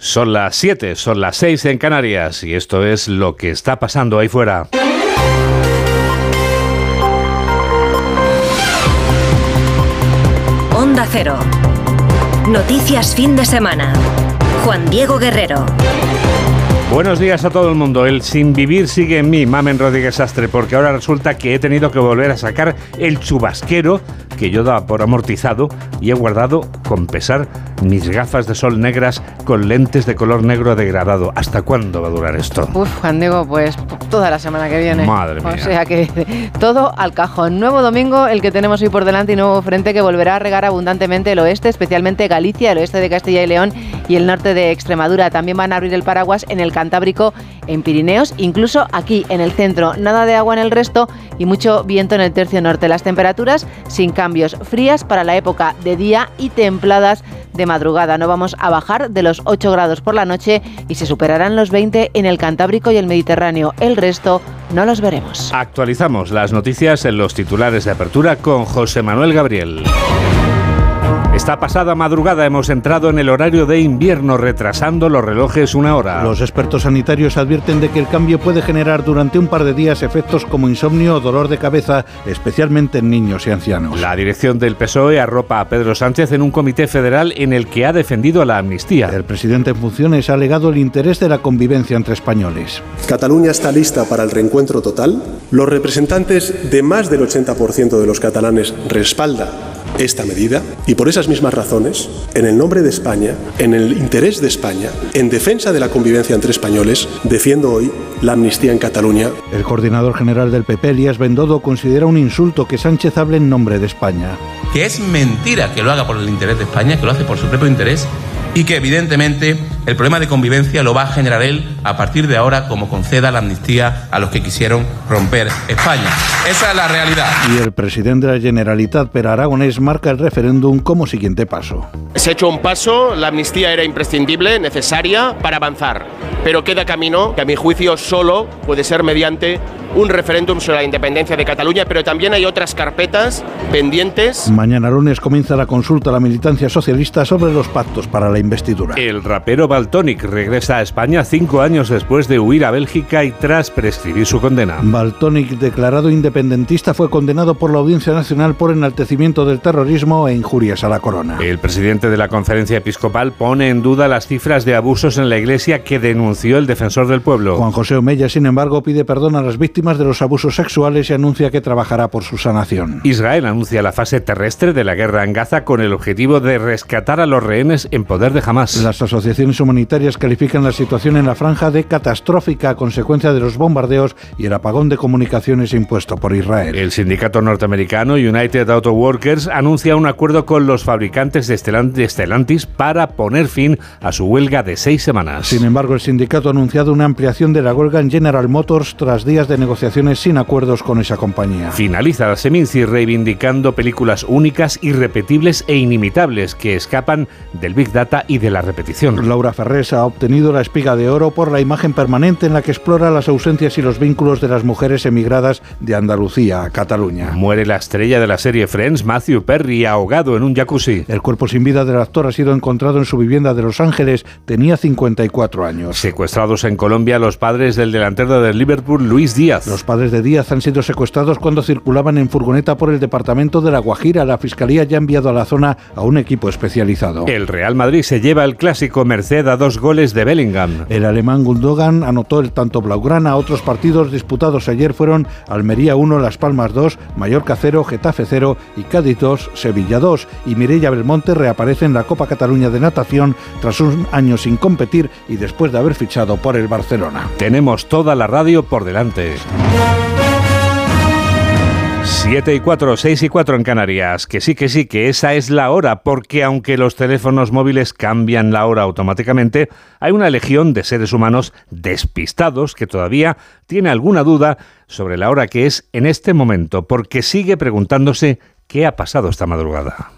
Son las 7, son las 6 en Canarias y esto es lo que está pasando ahí fuera. Onda Cero. Noticias fin de semana. Juan Diego Guerrero. Buenos días a todo el mundo. El sin vivir sigue en mí, Mamen Rodríguez Astre, porque ahora resulta que he tenido que volver a sacar el chubasquero que yo daba por amortizado y he guardado con pesar mis gafas de sol negras con lentes de color negro degradado. ¿Hasta cuándo va a durar esto? Uf, Juan Diego, pues toda la semana que viene. Madre mía. O sea que todo al cajón. Nuevo domingo, el que tenemos hoy por delante y nuevo frente que volverá a regar abundantemente el oeste, especialmente Galicia, el oeste de Castilla y León y el norte de Extremadura. También van a abrir el paraguas en el Cantábrico, en Pirineos, incluso aquí en el centro. Nada de agua en el resto y mucho viento en el tercio norte. Las temperaturas sin cambios, frías para la época de día y templadas de madrugada. No vamos a bajar de los 8 grados por la noche y se superarán los 20 en el Cantábrico y el Mediterráneo. El resto no los veremos. Actualizamos las noticias en los titulares de apertura con José Manuel Gabriel. Esta pasada madrugada hemos entrado en el horario de invierno retrasando los relojes una hora. Los expertos sanitarios advierten de que el cambio puede generar durante un par de días efectos como insomnio o dolor de cabeza, especialmente en niños y ancianos. La dirección del PSOE arropa a Pedro Sánchez en un comité federal en el que ha defendido la amnistía. El presidente en funciones ha alegado el interés de la convivencia entre españoles. Cataluña está lista para el reencuentro total. Los representantes de más del 80% de los catalanes respaldan esta medida y por esas mismas razones, en el nombre de España, en el interés de España, en defensa de la convivencia entre españoles, defiendo hoy la amnistía en Cataluña. El coordinador general del PP, Elías Bendodo, considera un insulto que Sánchez hable en nombre de España. Que es mentira que lo haga por el interés de España, que lo hace por su propio interés y que evidentemente el problema de convivencia lo va a generar él a partir de ahora como conceda la amnistía a los que quisieron romper España. Esa es la realidad. Y el presidente de la Generalitat, Per Aragonés, marca el referéndum como siguiente paso. Se ha hecho un paso, la amnistía era imprescindible, necesaria para avanzar, pero queda camino que a mi juicio solo puede ser mediante un referéndum sobre la independencia de Cataluña, pero también hay otras carpetas pendientes. Mañana lunes comienza la consulta a la militancia socialista sobre los pactos para la investidura. El rapero Baltonic regresa a España cinco años después de huir a Bélgica y tras prescribir su condena. Baltonic, declarado independentista, fue condenado por la Audiencia Nacional por enaltecimiento del terrorismo e injurias a la corona. El presidente de la conferencia episcopal pone en duda las cifras de abusos en la iglesia que denunció el defensor del pueblo. Juan José Omeya, sin embargo, pide perdón a las víctimas de los abusos sexuales y anuncia que trabajará por su sanación. Israel anuncia la fase terrestre de la guerra en Gaza con el objetivo de rescatar a los rehenes en poder de Hamas. Las asociaciones humanitarias califican la situación en la franja de catastrófica a consecuencia de los bombardeos y el apagón de comunicaciones impuesto por Israel. El sindicato norteamericano United Auto Workers anuncia un acuerdo con los fabricantes de Stellantis para poner fin a su huelga de seis semanas. Sin embargo, el sindicato ha anunciado una ampliación de la huelga en General Motors tras días de negociaciones sin acuerdos con esa compañía. Finaliza la Seminci reivindicando películas únicas, irrepetibles e inimitables que escapan del Big Data y de la repetición. Laura Ferrés ha obtenido la espiga de oro por la imagen permanente en la que explora las ausencias y los vínculos de las mujeres emigradas de Andalucía a Cataluña. Muere la estrella de la serie Friends, Matthew Perry, ahogado en un jacuzzi. El cuerpo sin vida del actor ha sido encontrado en su vivienda de Los Ángeles. Tenía 54 años. Secuestrados en Colombia los padres del delantero del Liverpool, Luis Díaz. Los padres de Díaz han sido secuestrados cuando circulaban en furgoneta por el departamento de La Guajira. La fiscalía ya ha enviado a la zona a un equipo especializado. El Real Madrid se lleva el clásico A dos goles de Bellingham. El alemán Gundogan anotó el tanto blaugrana. Otros partidos disputados ayer fueron Almería 1, Las Palmas 2, Mallorca 0, Getafe 0 y Cádiz 2, Sevilla 2. Y Mireia Belmonte reaparece en la Copa Cataluña de Natación tras un año sin competir y después de haber fichado por el Barcelona. Tenemos toda la radio por delante. 7 y 4, 6 y 4 en Canarias. Que sí, que sí, que esa es la hora, porque aunque los teléfonos móviles cambian la hora automáticamente, hay una legión de seres humanos despistados que todavía tiene alguna duda sobre la hora que es en este momento, porque sigue preguntándose qué ha pasado esta madrugada.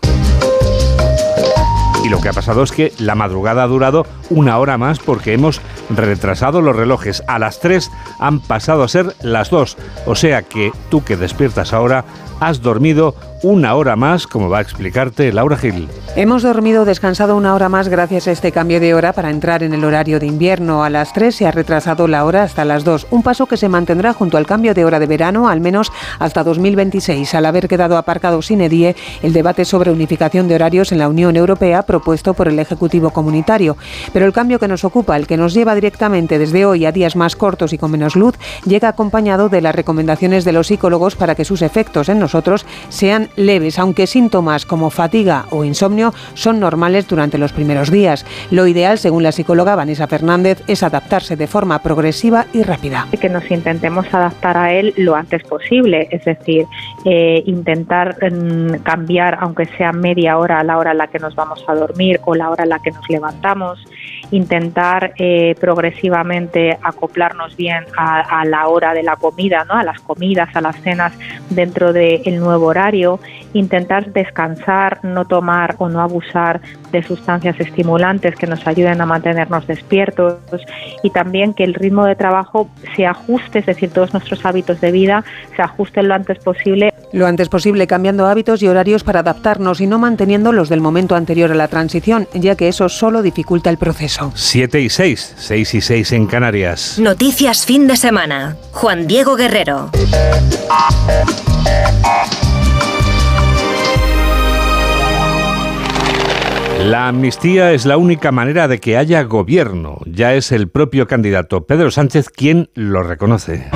Y lo que ha pasado es que la madrugada ha durado una hora más porque hemos retrasado los relojes. A las 3 han pasado a ser las 2. O sea que tú que despiertas ahora has dormido una hora más, como va a explicarte Laura Gil. Hemos dormido descansado una hora más gracias a este cambio de hora para entrar en el horario de invierno. A las 3 se ha retrasado la hora hasta las 2, un paso que se mantendrá junto al cambio de hora de verano al menos hasta 2026, al haber quedado aparcado sin edie el debate sobre unificación de horarios en la Unión Europea propuesto por el Ejecutivo Comunitario. Pero el cambio que nos ocupa, el que nos lleva directamente desde hoy a días más cortos y con menos luz, llega acompañado de las recomendaciones de los psicólogos para que sus efectos en nosotros sean leves, aunque síntomas como fatiga o insomnio son normales durante los primeros días. Lo ideal, según la psicóloga Vanessa Fernández, es adaptarse de forma progresiva y rápida. Que nos intentemos adaptar a él lo antes posible, es decir, eh, intentar mm, cambiar, aunque sea media hora la hora en la que nos vamos a dormir o la hora en la que nos levantamos, intentar eh, progresivamente acoplarnos bien a, la hora de la comida, ¿no? a las comidas, a las cenas dentro del nuevo horario, intentar descansar, no tomar o no abusar de sustancias estimulantes que nos ayuden a mantenernos despiertos y también que el ritmo de trabajo se ajuste, es decir, todos nuestros hábitos de vida se ajusten lo antes posible. Lo antes posible cambiando hábitos y horarios para adaptarnos y no manteniendo los del momento anterior a la transición, ya que eso solo dificulta el proceso. 7 y 6, 6 y 6 en Canarias. Noticias fin de semana. Juan Diego Guerrero. La amnistía es la única manera de que haya gobierno. Ya es el propio candidato Pedro Sánchez quien lo reconoce.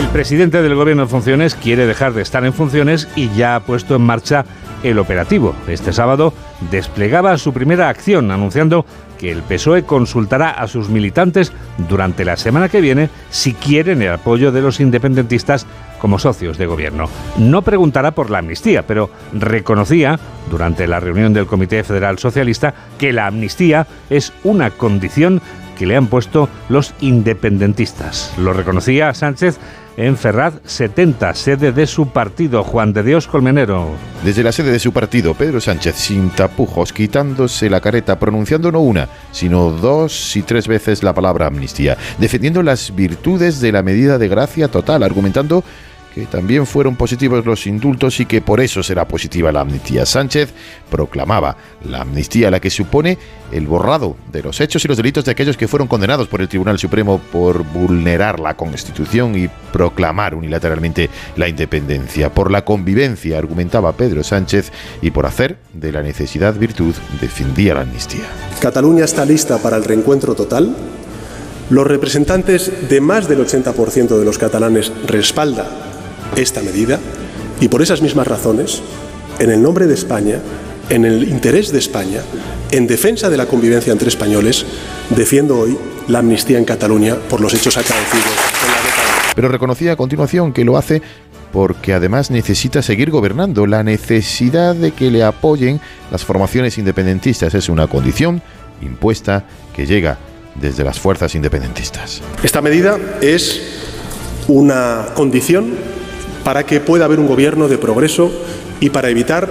El presidente del gobierno en funciones quiere dejar de estar en funciones y ya ha puesto en marcha el operativo. Este sábado desplegaba su primera acción anunciando que el PSOE consultará a sus militantes durante la semana que viene si quieren el apoyo de los independentistas como socios de gobierno. No preguntará por la amnistía, pero reconocía durante la reunión del Comité Federal Socialista que la amnistía es una condición que le han puesto los independentistas. Lo reconocía Sánchez en Ferraz 70, sede de su partido, Juan de Dios Colmenero. Desde la sede de su partido, Pedro Sánchez, sin tapujos, quitándose la careta, pronunciando no una, sino dos y tres veces la palabra amnistía, defendiendo las virtudes de la medida de gracia total, argumentando que también fueron positivos los indultos y que por eso será positiva la amnistía. Sánchez proclamaba la amnistía, la que supone el borrado de los hechos y los delitos de aquellos que fueron condenados por el Tribunal Supremo por vulnerar la Constitución y proclamar unilateralmente la independencia. Por la convivencia, argumentaba Pedro Sánchez, y por hacer de la necesidad virtud, defendía la amnistía. Cataluña está lista para el reencuentro total. Los representantes de más del 80% de los catalanes respaldan esta medida y por esas mismas razones, en el nombre de España, en el interés de España, en defensa de la convivencia entre españoles, defiendo hoy la amnistía en Cataluña por los hechos acaecidos en la década. Pero reconocía a continuación que lo hace porque además necesita seguir gobernando. La necesidad de que le apoyen las formaciones independentistas es una condición impuesta que llega desde las fuerzas independentistas. Esta medida es una condición para que pueda haber un gobierno de progreso y para evitar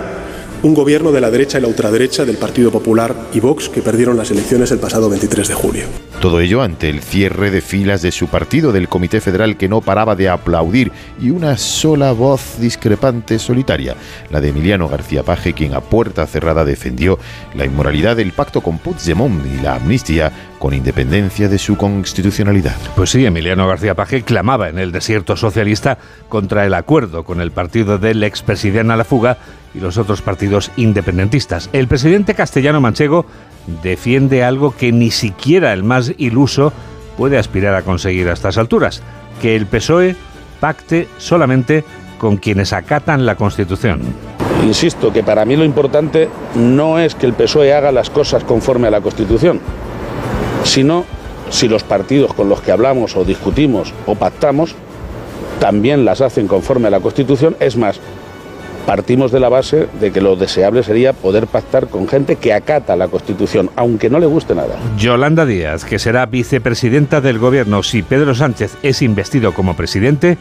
un gobierno de la derecha y la ultraderecha del Partido Popular y Vox que perdieron las elecciones el pasado 23 de julio. Todo ello ante el cierre de filas de su partido, del Comité Federal que no paraba de aplaudir y una sola voz discrepante solitaria, la de Emiliano García Paje, quien a puerta cerrada defendió la inmoralidad del pacto con Puigdemont y la amnistía con independencia de su constitucionalidad. Pues sí, Emiliano García Paje clamaba en el desierto socialista contra el acuerdo con el partido del expresidente a la fuga y los otros partidos independentistas. El presidente castellano manchego defiende algo que ni siquiera el más iluso puede aspirar a conseguir a estas alturas, que el PSOE pacte solamente con quienes acatan la Constitución. Insisto que para mí lo importante no es que el PSOE haga las cosas conforme a la Constitución, sino si los partidos con los que hablamos o discutimos o pactamos también las hacen conforme a la Constitución, es más, partimos de la base de que lo deseable sería poder pactar con gente que acata la Constitución, aunque no le guste nada. Yolanda Díaz, que será vicepresidenta del Gobierno si Pedro Sánchez es investido como presidente,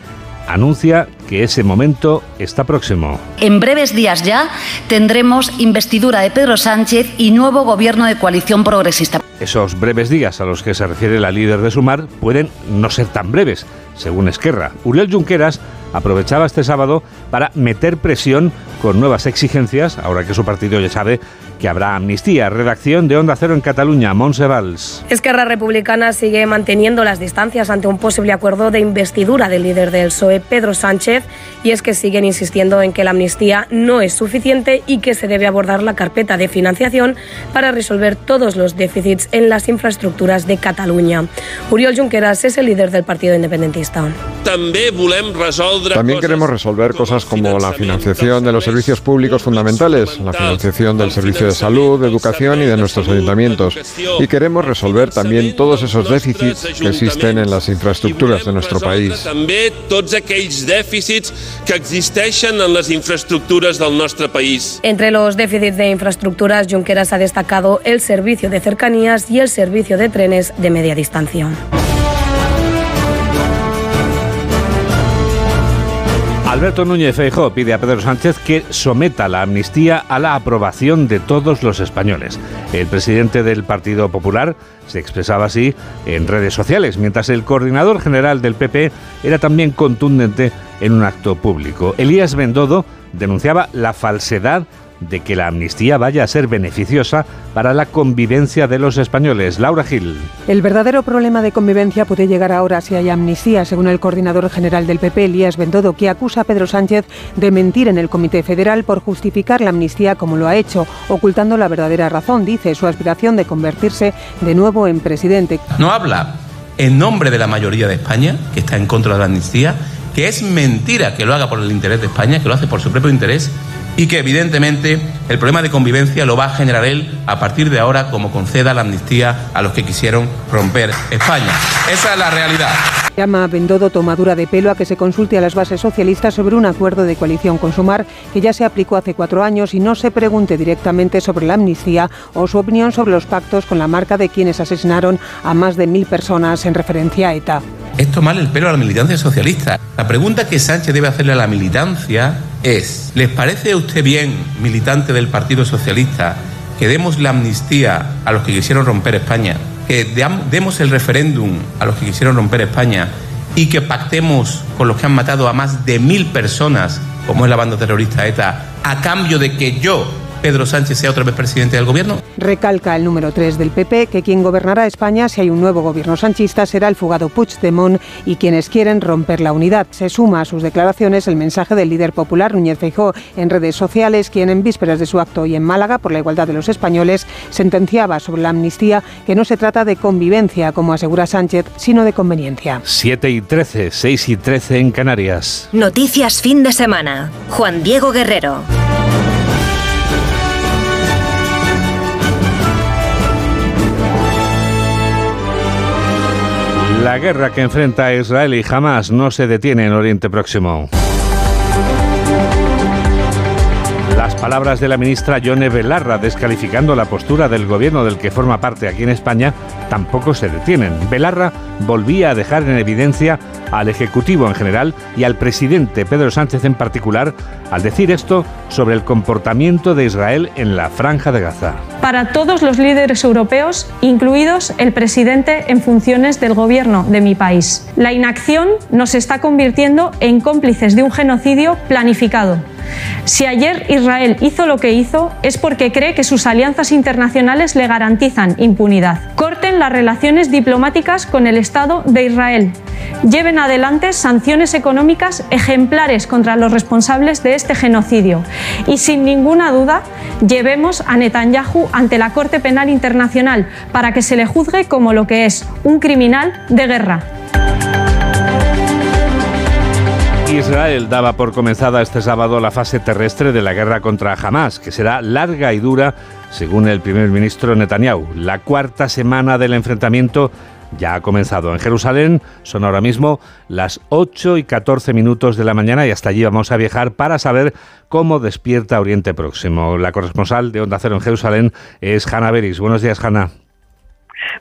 anuncia que ese momento está próximo. En breves días ya tendremos investidura de Pedro Sánchez y nuevo gobierno de coalición progresista. Esos breves días a los que se refiere la líder de Sumar pueden no ser tan breves según Esquerra. Uriel Junqueras aprovechaba este sábado para meter presión con nuevas exigencias, ahora que su partido ya sabe que habrá amnistía. Redacción de Onda Cero en Cataluña, Montse Valls. Esquerra Republicana sigue manteniendo las distancias ante un posible acuerdo de investidura del líder del PSOE, Pedro Sánchez, y es que siguen insistiendo en que la amnistía no es suficiente y que se debe abordar la carpeta de financiación para resolver todos los déficits en las infraestructuras de Cataluña. Uriol Junqueras es el líder del Partido Independentista. También queremos resolver cosas como la financiación de los servicios públicos fundamentales, la financiación del servicio de salud, de educación y de nuestros ayuntamientos. Y queremos resolver también todos esos déficits que existen en las infraestructuras de nuestro país. Entre los déficits de infraestructuras, Junqueras ha destacado el servicio de cercanías y el servicio de trenes de media distancia. Alberto Núñez Feijóo pide a Pedro Sánchez que someta la amnistía a la aprobación de todos los españoles. El presidente del Partido Popular se expresaba así en redes sociales, mientras el coordinador general del PP era también contundente en un acto público. Elías Bendodo denunciaba la falsedad de que la amnistía vaya a ser beneficiosa para la convivencia de los españoles. Laura Gil. El verdadero problema de convivencia puede llegar ahora si hay amnistía, según el coordinador general del PP, Elías Bendodo, que acusa a Pedro Sánchez de mentir en el Comité Federal por justificar la amnistía como lo ha hecho, ocultando la verdadera razón, dice, su aspiración de convertirse de nuevo en presidente. No habla en nombre de la mayoría de España, que está en contra de la amnistía, que es mentira que lo haga por el interés de España, que lo hace por su propio interés y que evidentemente el problema de convivencia lo va a generar él a partir de ahora como conceda la amnistía a los que quisieron romper España. Esa es la realidad. Llama a Bendodo tomadura de pelo a que se consulte a las bases socialistas sobre un acuerdo de coalición con Sumar que ya se aplicó hace cuatro años y no se pregunte directamente sobre la amnistía o su opinión sobre los pactos con la marca de quienes asesinaron a más de mil personas en referencia a ETA. Es tomarle el pelo a la militancia socialista. La pregunta que Sánchez debe hacerle a la militancia es, ¿les parece a usted bien, militante del Partido Socialista, que demos la amnistía a los que quisieron romper España, que demos el referéndum a los que quisieron romper España y que pactemos con los que han matado a más de mil personas, como es la banda terrorista ETA, a cambio de que yo Pedro Sánchez sea otra vez presidente del gobierno? Recalca el número 3 del PP que quien gobernará España si hay un nuevo gobierno sanchista será el fugado Puigdemont y quienes quieren romper la unidad. Se suma a sus declaraciones el mensaje del líder popular Núñez Feijóo en redes sociales, quien en vísperas de su acto y en Málaga por la igualdad de los españoles sentenciaba sobre la amnistía que no se trata de convivencia, como asegura Sánchez, sino de conveniencia. 7 y 13, 6 y 13 en Canarias. Noticias fin de semana. Juan Diego Guerrero. La guerra que enfrenta Israel y Hamas no se detiene en Oriente Próximo. Las palabras de la ministra Yone Belarra descalificando la postura del gobierno del que forma parte aquí en España tampoco se detienen. Belarra volvía a dejar en evidencia al Ejecutivo en general y al presidente Pedro Sánchez en particular al decir esto sobre el comportamiento de Israel en la franja de Gaza. Para todos los líderes europeos, incluidos el presidente en funciones del gobierno de mi país, la inacción nos está convirtiendo en cómplices de un genocidio planificado. Si ayer Israel hizo lo que hizo es porque cree que sus alianzas internacionales le garantizan impunidad. Corten las relaciones diplomáticas con el Estado de Israel. Lleven adelante sanciones económicas ejemplares contra los responsables de este genocidio. Y sin ninguna duda, llevemos a Netanyahu ante la Corte Penal Internacional para que se le juzgue como lo que es, un criminal de guerra. Israel daba por comenzada este sábado la fase terrestre de la guerra contra Hamas, que será larga y dura, según el primer ministro Netanyahu. La cuarta semana del enfrentamiento ya ha comenzado. En Jerusalén son ahora mismo las 8 y 14 minutos de la mañana y hasta allí vamos a viajar para saber cómo despierta Oriente Próximo. La corresponsal de Onda Cero en Jerusalén es Hanna Beris. Buenos días, Hanna.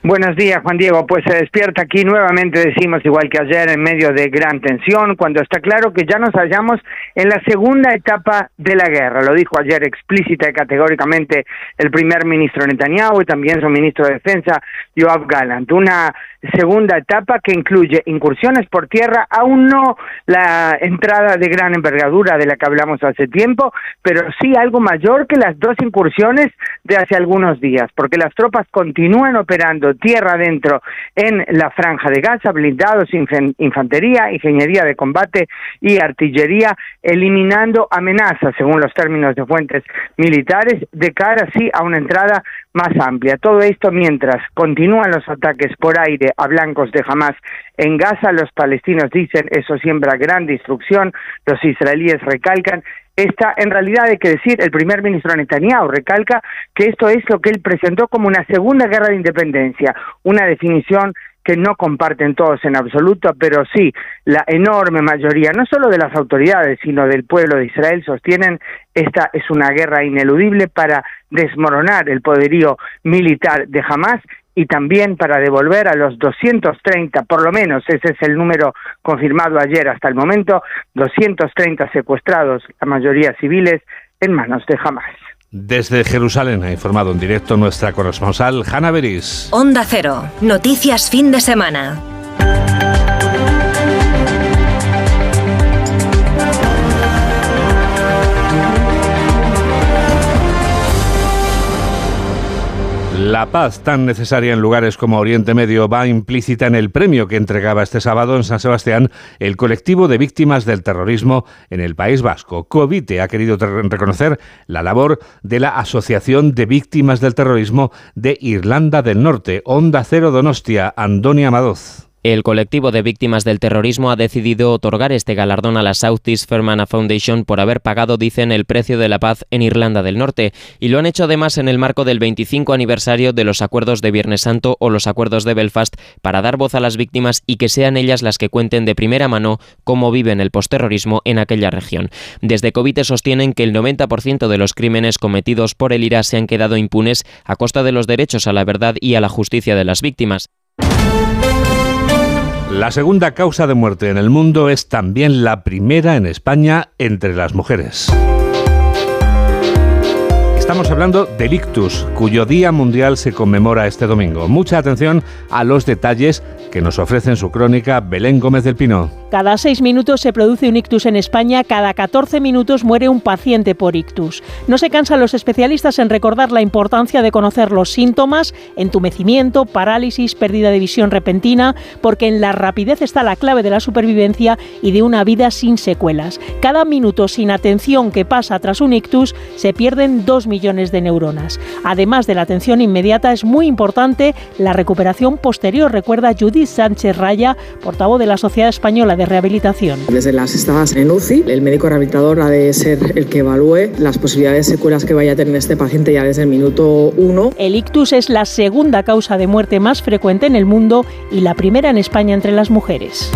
Buenos días, Juan Diego. Pues se despierta aquí nuevamente, decimos igual que ayer, en medio de gran tensión, cuando está claro que ya nos hallamos en la segunda etapa de la guerra. Lo dijo ayer explícita y categóricamente el primer ministro Netanyahu y también su ministro de Defensa, Yoav Gallant. Una segunda etapa que incluye incursiones por tierra, aún no la entrada de gran envergadura de la que hablamos hace tiempo, pero sí algo mayor que las dos incursiones de hace algunos días, porque las tropas continúan operando tierra adentro en la franja de Gaza, blindados, infantería, ingeniería de combate y artillería, eliminando amenazas, según los términos de fuentes militares, de cara sí a una entrada más amplia. Todo esto mientras continúan los ataques por aire a blancos de Hamas en Gaza, los palestinos dicen eso siembra gran destrucción, los israelíes recalcan esta, en realidad hay que decir, el primer ministro Netanyahu. Recalca que esto es lo que él presentó como una segunda guerra de independencia, una definición que no comparten todos en absoluto, pero sí la enorme mayoría, no solo de las autoridades, sino del pueblo de Israel, sostienen esta es una guerra ineludible para desmoronar el poderío militar de Hamas y también para devolver a los 230, por lo menos ese es el número confirmado ayer hasta el momento, 230 secuestrados, la mayoría civiles, en manos de Hamas. Desde Jerusalén ha informado en directo nuestra corresponsal Hanna Beris. Onda Cero, noticias fin de semana. La paz tan necesaria en lugares como Oriente Medio va implícita en el premio que entregaba este sábado en San Sebastián el colectivo de víctimas del terrorismo en el País Vasco. Covite ha querido reconocer la labor de la Asociación de Víctimas del Terrorismo de Irlanda del Norte, Onda Cero Donostia, Andonia Madoz. El colectivo de víctimas del terrorismo ha decidido otorgar este galardón a la Southeast Fermanagh Foundation por haber pagado, dicen, el precio de la paz en Irlanda del Norte. Y lo han hecho además en el marco del 25 aniversario de los acuerdos de Viernes Santo o los acuerdos de Belfast para dar voz a las víctimas y que sean ellas las que cuenten de primera mano cómo viven el postterrorismo en aquella región. Desde Covite sostienen que el 90% de los crímenes cometidos por el IRA se han quedado impunes a costa de los derechos a la verdad y a la justicia de las víctimas. La segunda causa de muerte en el mundo es también la primera en España entre las mujeres. Estamos hablando del ictus, cuyo Día Mundial se conmemora este domingo. Mucha atención a los detalles que nos ofrece en su crónica Belén Gómez del Pino. Cada seis minutos se produce un ictus en España, cada 14 minutos muere un paciente por ictus. No se cansan los especialistas en recordar la importancia de conocer los síntomas, entumecimiento, parálisis, pérdida de visión repentina, porque en la rapidez está la clave de la supervivencia y de una vida sin secuelas. Cada minuto sin atención que pasa tras un ictus se pierden dos millones de neuronas. Además de la atención inmediata, es muy importante la recuperación posterior, recuerda Judith Sánchez Raya, portavoz de la Sociedad Española de rehabilitación. Desde las estadas en UCI, el médico rehabilitador ha de ser el que evalúe las posibilidades de secuelas que vaya a tener este paciente ya desde el minuto uno. El ictus es la segunda causa de muerte más frecuente en el mundo y la primera en España entre las mujeres.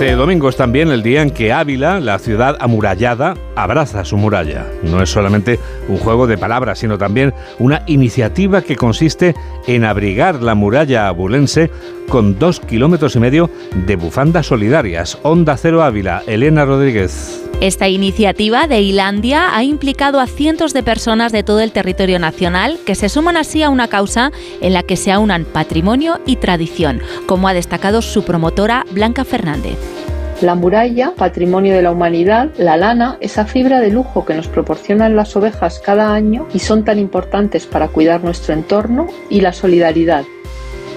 Este domingo es también el día en que Ávila, la ciudad amurallada, abraza su muralla. No es solamente un juego de palabras, sino también una iniciativa que consiste en abrigar la muralla abulense con dos kilómetros y medio de bufandas solidarias. Onda Cero Ávila, Elena Rodríguez. Esta iniciativa de Islandia ha implicado a cientos de personas de todo el territorio nacional que se suman así a una causa en la que se aunan patrimonio y tradición, como ha destacado su promotora Blanca Fernández. La muralla, patrimonio de la humanidad, la lana, esa fibra de lujo que nos proporcionan las ovejas cada año y son tan importantes para cuidar nuestro entorno, y la solidaridad,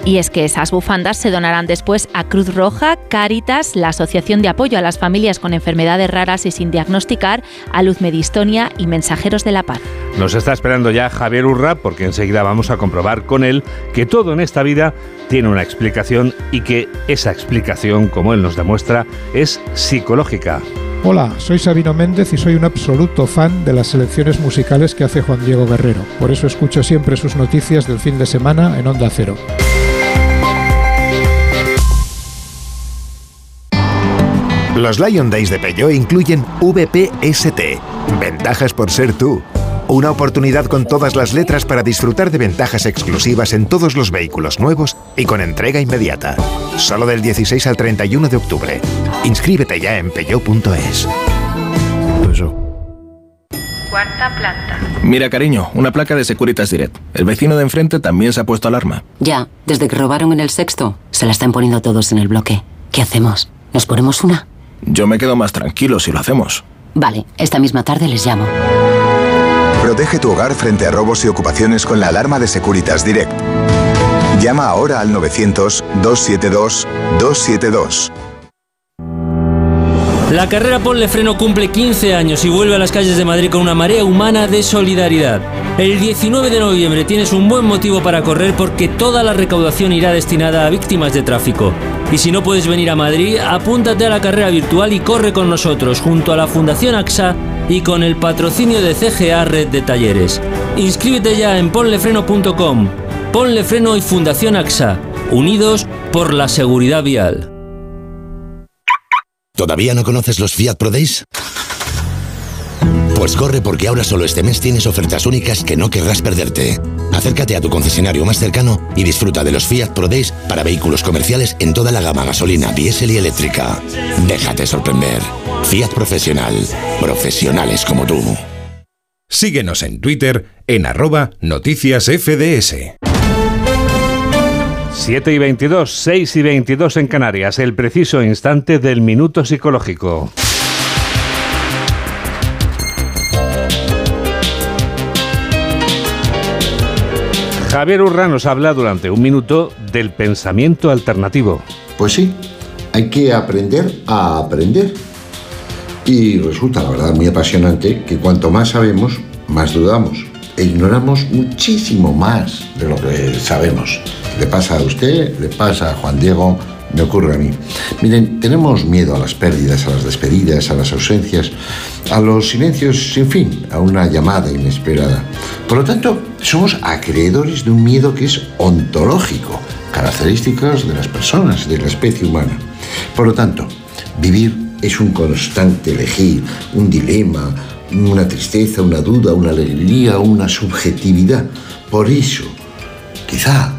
y es que esas bufandas se donarán después a Cruz Roja, Cáritas, la Asociación de Apoyo a las Familias con Enfermedades Raras y sin diagnosticar, a Luz Medistonia y Mensajeros de la Paz. Nos está esperando ya Javier Urra porque enseguida vamos a comprobar con él que todo en esta vida tiene una explicación y que esa explicación, como él nos demuestra, es psicológica. Hola, soy Sabino Méndez y soy un absoluto fan de las selecciones musicales que hace Juan Diego Guerrero. Por eso escucho siempre sus noticias del fin de semana en Onda Cero. Los Lion Days de Peugeot incluyen VPST, ventajas por ser tú. Una oportunidad con todas las letras para disfrutar de ventajas exclusivas en todos los vehículos nuevos y con entrega inmediata. Solo del 16 al 31 de octubre. Inscríbete ya en peugeot.es. Cuarta planta. Mira, cariño, una placa de Securitas Direct. El vecino de enfrente también se ha puesto alarma. Ya, desde que robaron en el sexto, se la están poniendo todos en el bloque. ¿Qué hacemos? ¿Nos ponemos una? Yo me quedo más tranquilo si lo hacemos. Vale, esta misma tarde les llamo. Protege tu hogar frente a robos y ocupaciones con la alarma de Securitas Direct. Llama ahora al 900-272-272. La carrera Ponle Freno cumple 15 años y vuelve a las calles de Madrid con una marea humana de solidaridad. El 19 de noviembre tienes un buen motivo para correr porque toda la recaudación irá destinada a víctimas de tráfico. Y si no puedes venir a Madrid, apúntate a la carrera virtual y corre con nosotros junto a la Fundación AXA y con el patrocinio de CGA Red de Talleres. Inscríbete ya en ponlefreno.com. Ponle Freno y Fundación AXA, unidos por la seguridad vial. ¿Todavía no conoces los Fiat Pro Days? Pues corre porque ahora solo este mes tienes ofertas únicas que no querrás perderte. Acércate a tu concesionario más cercano y disfruta de los Fiat Pro Days para vehículos comerciales en toda la gama gasolina, diésel y eléctrica. Déjate sorprender. Fiat Profesional. Profesionales como tú. Síguenos en Twitter en arroba noticias FDS. 7 y 22, 6 y 22 en Canarias, el preciso instante del minuto psicológico. Javier Urra nos habla durante un minuto del pensamiento alternativo. Pues sí, hay que aprender a aprender. Y resulta, la verdad, muy apasionante que cuanto más sabemos, más dudamos. E ignoramos muchísimo más de lo que sabemos. Le pasa a usted, le pasa a Juan Diego, me ocurre a mí. Miren, tenemos miedo a las pérdidas, a las despedidas, a las ausencias, a los silencios sin fin, a una llamada inesperada. Por lo tanto, somos acreedores de un miedo que es ontológico, características de las personas, de la especie humana. Por lo tanto, vivir es un constante elegir, un dilema, una tristeza, una duda, una alegría, una subjetividad. Por eso, quizá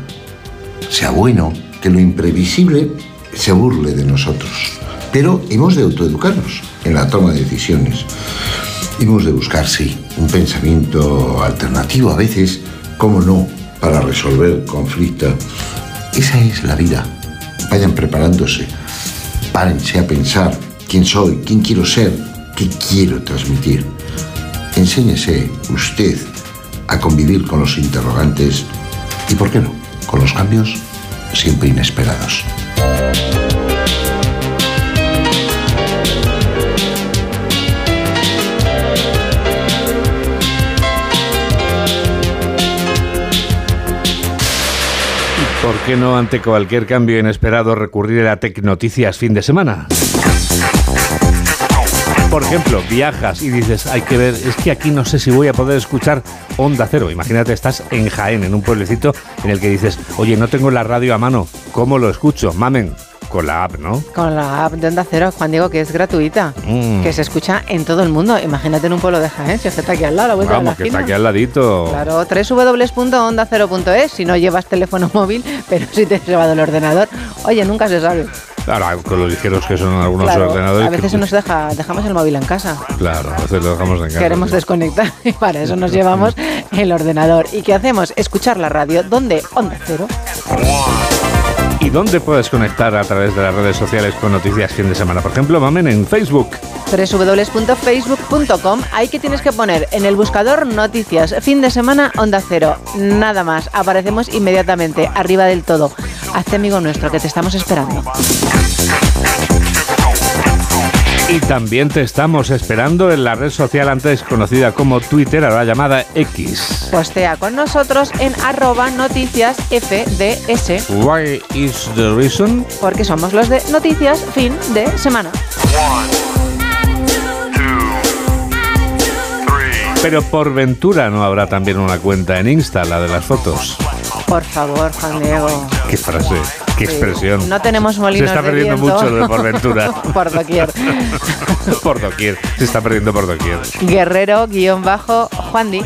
sea bueno que lo imprevisible se burle de nosotros. Pero hemos de autoeducarnos en la toma de decisiones. Hemos de buscar, sí, un pensamiento alternativo a veces, cómo no, para resolver conflictos. Esa es la vida. Vayan preparándose. Párense a pensar quién soy, quién quiero ser, qué quiero transmitir. Enséñese usted a convivir con los interrogantes y, ¿por qué no?, con los cambios siempre inesperados. ¿Por qué no ante cualquier cambio inesperado recurrir a Tecnoticias fin de semana? Por ejemplo, viajas y dices, hay que ver, es que aquí no sé si voy a poder escuchar Onda Cero. Imagínate, estás en Jaén, en un pueblecito en el que dices, oye, no tengo la radio a mano, ¿cómo lo escucho? Mamen, con la app, ¿no? Con la app de Onda Cero, Juan Diego, que es gratuita, Mm. que se escucha en todo el mundo. Imagínate en un pueblo de Jaén, si está aquí al lado, la vuelta de la Vamos, que está aquí al ladito. Claro, www.ondacero.es si no llevas teléfono móvil, pero si te has llevado el ordenador. Oye, nunca se sabe. Claro, con lo ligeros que son algunos Claro, ordenadores. a veces que- nos deja, dejamos el móvil en casa. Claro, a veces lo dejamos en casa. Queremos desconectar y para eso nos llevamos el ordenador. ¿Y qué hacemos? Escuchar la radio. ¿Dónde? Onda Cero. ¿Y dónde puedes conectar a través de las redes sociales con noticias fin de semana? Por ejemplo, Mamen, en Facebook. www.facebook.com. Ahí que tienes que poner en el buscador noticias, fin de semana, onda cero. Nada más. Aparecemos inmediatamente, arriba del todo. Hazte amigo nuestro, que te estamos esperando. Y también te estamos esperando en la red social antes conocida como Twitter, ahora llamada X. Postea con nosotros en arroba noticias FDS. Why is the reason? Porque somos los de noticias fin de semana. Pero por ventura no habrá también una cuenta en Insta, la de las fotos. Por favor, Juan Diego. Qué frase. Qué expresión. No tenemos Se molinos está de perdiendo viento. mucho de por ventura. por doquier. por doquier. Se está perdiendo por doquier. Guerrero, guion bajo, Juan Di.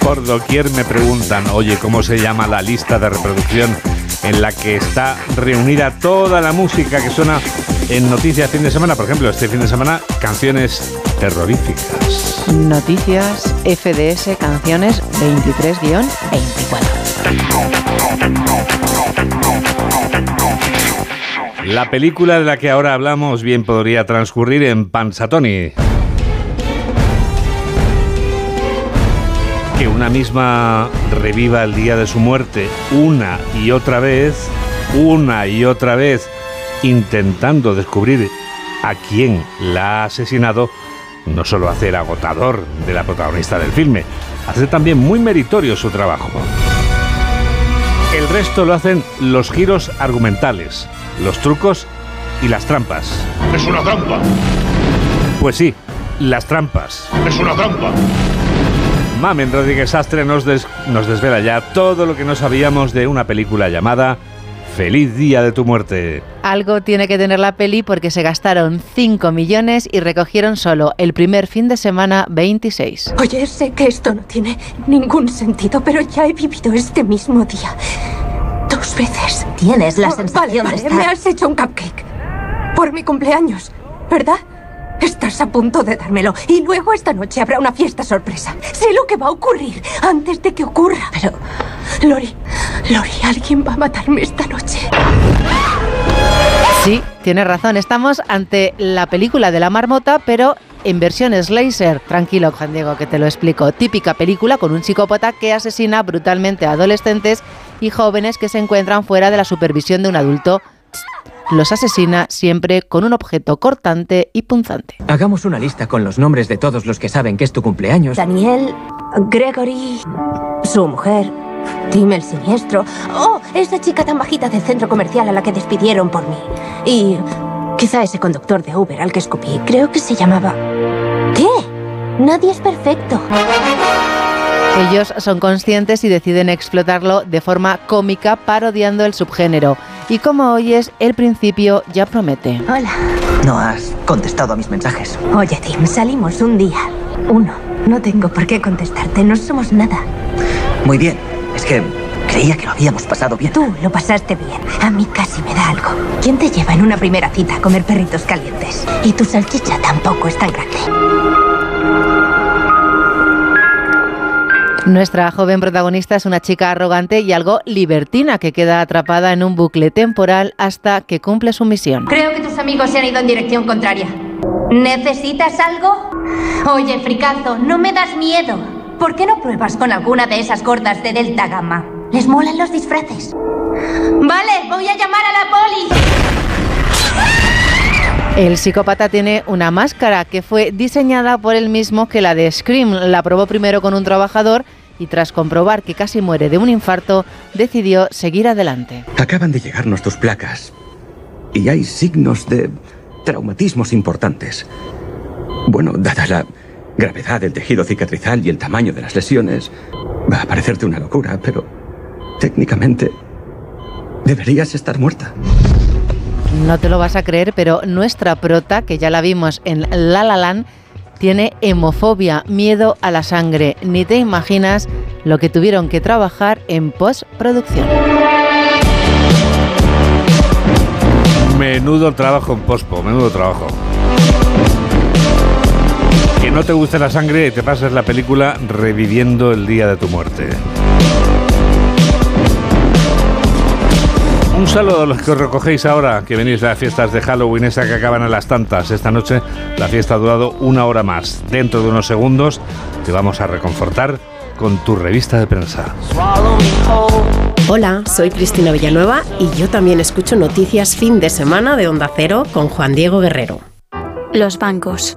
Por doquier me preguntan, oye, ¿cómo se llama la lista de reproducción en la que está reunida toda la música que suena en Noticias fin de semana? Por ejemplo, este fin de semana, canciones terroríficas. Noticias FDS Canciones 23-24. La película de la que ahora hablamos bien podría transcurrir en Pansatoni. Que una misma reviva el día de su muerte una y otra vez, una y otra vez, intentando descubrir a quién la ha asesinado, no solo hace agotador de la protagonista del filme, hace también muy meritorio su trabajo. El resto lo hacen los giros argumentales, los trucos y las trampas. Es una trampa. Pues sí, las trampas. Es una trampa. Mamen Rodríguez Astre nos, des- nos desvela ya todo lo que no sabíamos de una película llamada Feliz Día de tu Muerte. Algo tiene que tener la peli porque se gastaron 5 millones y recogieron solo el primer fin de semana 26. Oye, sé que esto no tiene ningún sentido, pero ya he vivido este mismo día. Dos veces. Tienes la Oh, sensación vale, de vale, estar- Me has hecho un cupcake. Por mi cumpleaños, ¿verdad? Estás a punto de dármelo. Y luego esta noche habrá una fiesta sorpresa. Sé lo que va a ocurrir antes de que ocurra. Pero, Lori, Lori, alguien va a matarme esta noche. Sí, tienes razón, estamos ante la película de la marmota, pero en versión Slayer. Tranquilo, Juan Diego, que te lo explico. Típica película con un psicópata que asesina brutalmente a adolescentes y jóvenes que se encuentran fuera de la supervisión de un adulto. Los asesina siempre con un objeto cortante y punzante. Hagamos una lista con los nombres de todos los que saben que es tu cumpleaños. Daniel, Gregory, su mujer, Tim el siniestro. Oh, esa chica tan bajita del centro comercial a la que despidieron por mí. Y quizá ese conductor de Uber al que escupí. Creo que se llamaba... ¿Qué? Nadie es perfecto. Ellos son conscientes y deciden explotarlo de forma cómica parodiando el subgénero. Y como oyes, el principio ya promete. Hola. No has contestado a mis mensajes. Oye, Tim, salimos un día. Uno. No tengo por qué contestarte, no somos nada. Muy bien. Es que creía que lo habíamos pasado bien. Tú lo pasaste bien. A mí casi me da algo. ¿Quién te lleva en una primera cita a comer perritos calientes? Y tu salchicha tampoco es tan grande. Nuestra joven protagonista es una chica arrogante y algo libertina que queda atrapada en un bucle temporal hasta que cumple su misión. Creo que tus amigos se han ido en dirección contraria. ¿Necesitas algo? Oye, fricazo, no me das miedo. ¿Por qué no pruebas con alguna de esas gordas de Delta Gamma? Les molan los disfraces. Vale, voy a llamar a la poli. El psicópata tiene una máscara que fue diseñada por el mismo que la de Scream. La probó primero con un trabajador y tras comprobar que casi muere de un infarto, decidió seguir adelante. Acaban de llegarnos tus placas. Y hay signos de traumatismos importantes. Bueno, dada la gravedad del tejido cicatrizal y el tamaño de las lesiones, va a parecerte una locura, pero técnicamente deberías estar muerta. No te lo vas a creer, pero nuestra prota, que ya la vimos en La La Land, tiene hemofobia, miedo a la sangre. Ni te imaginas lo que tuvieron que trabajar en postproducción. Menudo trabajo en pospo, menudo trabajo. Que no te guste la sangre y te pases la película reviviendo el día de tu muerte. Un saludo a los que os recogéis ahora, que venís de las fiestas de Halloween, esa que acaban a las tantas. Esta noche la fiesta ha durado una hora más. Dentro de unos segundos te vamos a reconfortar con tu revista de prensa. Hola, soy Cristina Villanueva y yo también escucho noticias fin de semana de Onda Cero con Juan Diego Guerrero. Los bancos.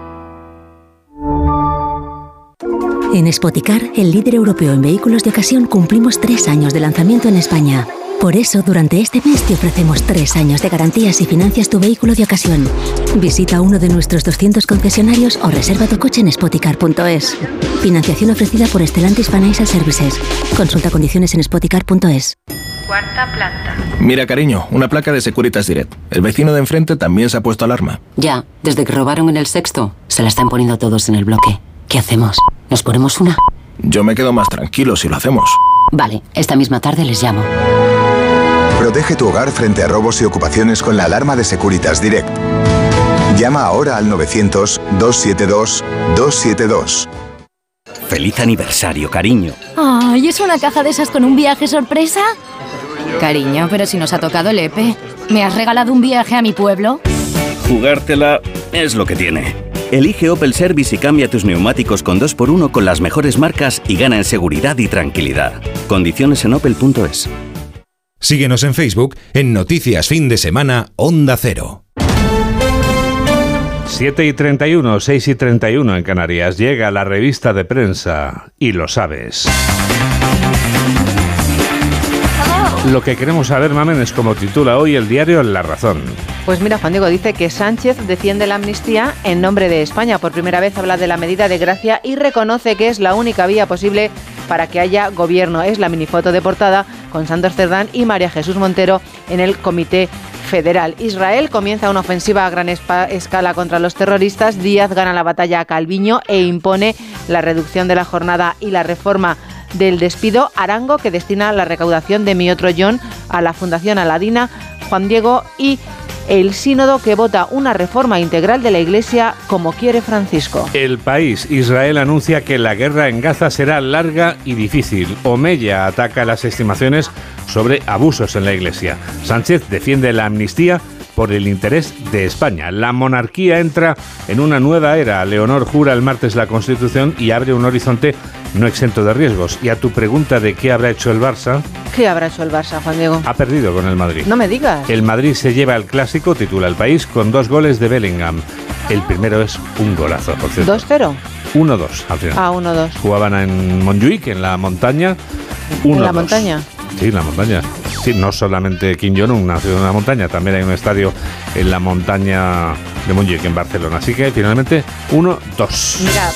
En Spoticar, el líder europeo en vehículos de ocasión, cumplimos tres años de lanzamiento en España. Por eso, durante este mes te ofrecemos tres años de garantías y financias tu vehículo de ocasión. Visita uno de nuestros 200 concesionarios o reserva tu coche en spoticar.es. Financiación ofrecida por Stellantis Financial Services. Consulta condiciones en spoticar.es. Cuarta planta. Mira, cariño, una placa de Securitas Direct. El vecino de enfrente también se ha puesto alarma. Ya, desde que robaron en el sexto, se la están poniendo todos en el bloque. ¿Qué hacemos? ¿Nos ponemos una? Yo me quedo más tranquilo si lo hacemos. Vale, esta misma tarde les llamo. Protege tu hogar frente a robos y ocupaciones con la alarma de Securitas Direct. Llama ahora al 900-272-272. Feliz aniversario, cariño. Ay, ¿es una caja de esas con un viaje sorpresa? Cariño, pero si nos ha tocado el EPE. ¿Me has regalado un viaje a mi pueblo? Jugártela es lo que tiene. Elige Opel Service y cambia tus neumáticos con 2x1 con las mejores marcas y gana en seguridad y tranquilidad. Condiciones en opel.es. Síguenos en Facebook en Noticias Fin de Semana Onda Cero. 7 y 31, 6 y 31 en Canarias. Llega la revista de prensa y lo sabes. Lo que queremos saber, Mamen, es como titula hoy el diario La Razón. Pues mira, Juan Diego dice que Sánchez defiende la amnistía en nombre de España. Por primera vez habla de la medida de gracia y reconoce que es la única vía posible para que haya gobierno. Es la minifoto de portada con Santos Cerdán y María Jesús Montero en el Comité Federal. Israel comienza una ofensiva a gran escala contra los terroristas. Díaz gana la batalla a Calviño e impone la reducción de la jornada y la reforma del despido Arango que destina la recaudación de mi otro John a la Fundación Aladina, Juan Diego y el sínodo que vota una reforma integral de la Iglesia como quiere Francisco. El país, Israel anuncia que la guerra en Gaza será larga y difícil. Omeya ataca las estimaciones sobre abusos en la Iglesia. Sánchez defiende la amnistía por el interés de España. La monarquía entra en una nueva era. Leonor jura el martes la Constitución y abre un horizonte no exento de riesgos. Y a tu pregunta de qué habrá hecho el Barça. ¿Qué habrá hecho el Barça, Juan Diego? Ha perdido con el Madrid. No me digas. El Madrid se lleva el clásico, titula el país, con dos goles de Bellingham. El primero es un golazo, por cierto. ¿2-0? 1-2 al final. Ah, 1-2. Jugaban en Montjuic, en la montaña. 1 ¿En la montaña? Sí, en la montaña. Sí, no solamente Kim Jong-un nació en la montaña, también hay un estadio en la montaña de Montjuic, en Barcelona. Así que finalmente 1-2. Mira,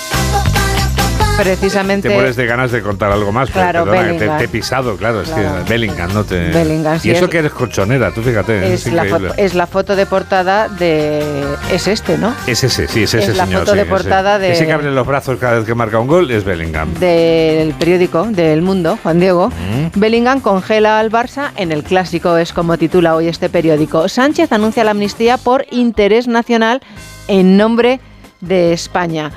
precisamente... Te mueres de ganas de contar algo más, pero Claro, perdona, que te, he pisado, claro, es que Bellingham no te... Bellingham, sí, y eso es- que eres colchonera, tú fíjate, es, Es la, foto, es la foto de portada de... Es este, ¿no? Es ese, sí, es ese Es la señor. foto sí, de ese. portada de- Ese que abre los brazos cada vez que marca un gol es Bellingham. Del periódico del Mundo, Juan Diego. Mm. Bellingham congela al Barça en el clásico, es como titula hoy este periódico. Sánchez anuncia la amnistía por interés nacional en nombre de España.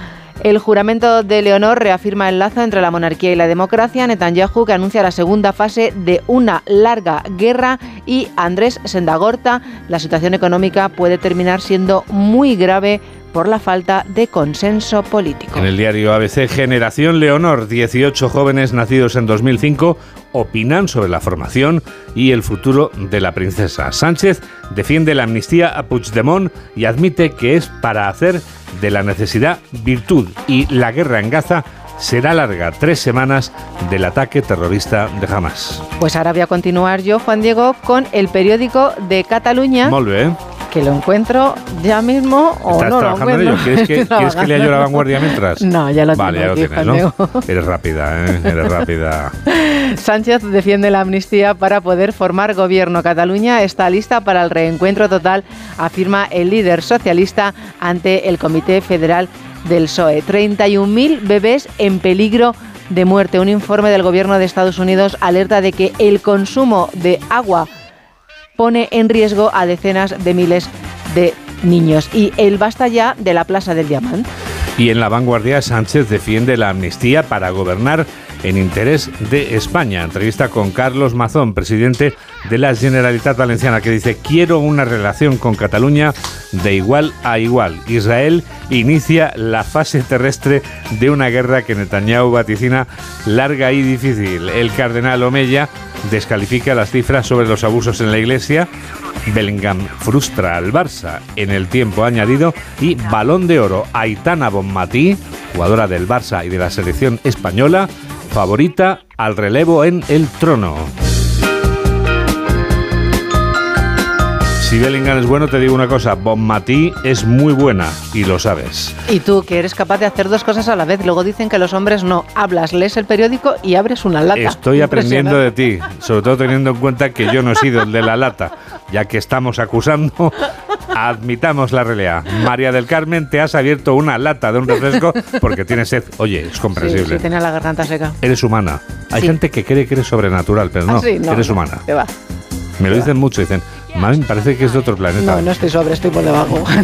El juramento de Leonor reafirma el lazo entre la monarquía y la democracia. Netanyahu, que anuncia la segunda fase de una larga guerra. Y Andrés Sendagorta, la situación económica puede terminar siendo muy grave por la falta de consenso político. En el diario ABC, Generación Leonor, 18 jóvenes nacidos en 2005 opinan sobre la formación y el futuro de la princesa. Sánchez defiende la amnistía a Puigdemont y admite que es para hacer de la necesidad virtud y la guerra en Gaza será larga, tres semanas del ataque terrorista de Hamas. Pues ahora voy a continuar yo, Juan Diego, con el periódico de Cataluña, Molt bé. Que lo encuentro ya mismo o ¿Estás no lo trabajando en encuentro. ello? ¿Quieres que, ¿quieres que lea yo la vanguardia mientras? No, ya lo Vale, tengo ya lo tienes, ¿no? Eres rápida, ¿eh? Eres rápida. Sánchez defiende la amnistía para poder formar gobierno. Cataluña está lista para el reencuentro total, afirma el líder socialista ante el Comité Federal del PSOE. 31.000 bebés en peligro de muerte. Un informe del gobierno de Estados Unidos alerta de que el consumo de agua pone en riesgo a decenas de miles de niños. Y el basta ya de la Plaza del Diamante. Y en la vanguardia, Sánchez defiende la amnistía para gobernar en interés de España. Entrevista con Carlos Mazón, presidente de la Generalitat Valenciana, que dice, quiero una relación con Cataluña de igual a igual. Israel inicia la fase terrestre de una guerra que Netanyahu vaticina larga y difícil. El cardenal Omeya descalifica las cifras sobre los abusos en la iglesia. Bellingham frustra al Barça en el tiempo añadido y balón de oro Aitana Bonmatí, jugadora del Barça y de la selección española, favorita al relevo en el trono. Si Bellingham es bueno, te digo una cosa, Bonmatí es muy buena y lo sabes. Y tú, que eres capaz de hacer dos cosas a la vez. Luego dicen que los hombres no. Hablas, lees el periódico y abres una lata. Estoy aprendiendo de ti, sobre todo teniendo en cuenta que yo no he sido el de la lata, ya que estamos acusando, admitamos la realidad. María del Carmen, te has abierto una lata de un refresco porque tienes sed. Oye, es comprensible. sí, tenía la garganta seca. Eres humana. Hay Sí. gente que cree que eres sobrenatural, pero no, Ah, sí, no, eres no, humana. que va. Me lo dicen mucho, dicen, mami, parece que es de otro planeta. No, no estoy sobre, estoy por debajo.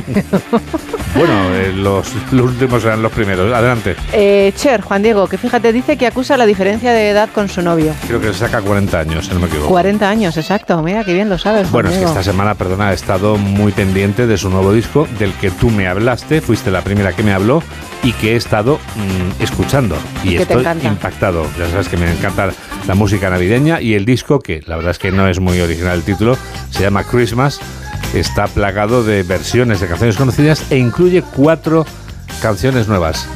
Bueno, eh, los, los últimos serán los primeros. Adelante. Eh, Cher, Juan Diego, que fíjate, dice que acusa la diferencia de edad con su novio. Creo que saca 40 años, si no me equivoco. 40 años, exacto. Mira, qué bien lo sabes. Juan Bueno, es que esta semana, perdona, he estado muy pendiente de su nuevo disco, del que tú me hablaste, fuiste la primera que me habló y que he estado mm, escuchando. Y, Y estoy encanta. impactado. Ya sabes que me encanta la música navideña y el disco, que la verdad es que no es muy original el título, se llama Christmas, está plagado de versiones de canciones conocidas e incluye cuatro canciones nuevas.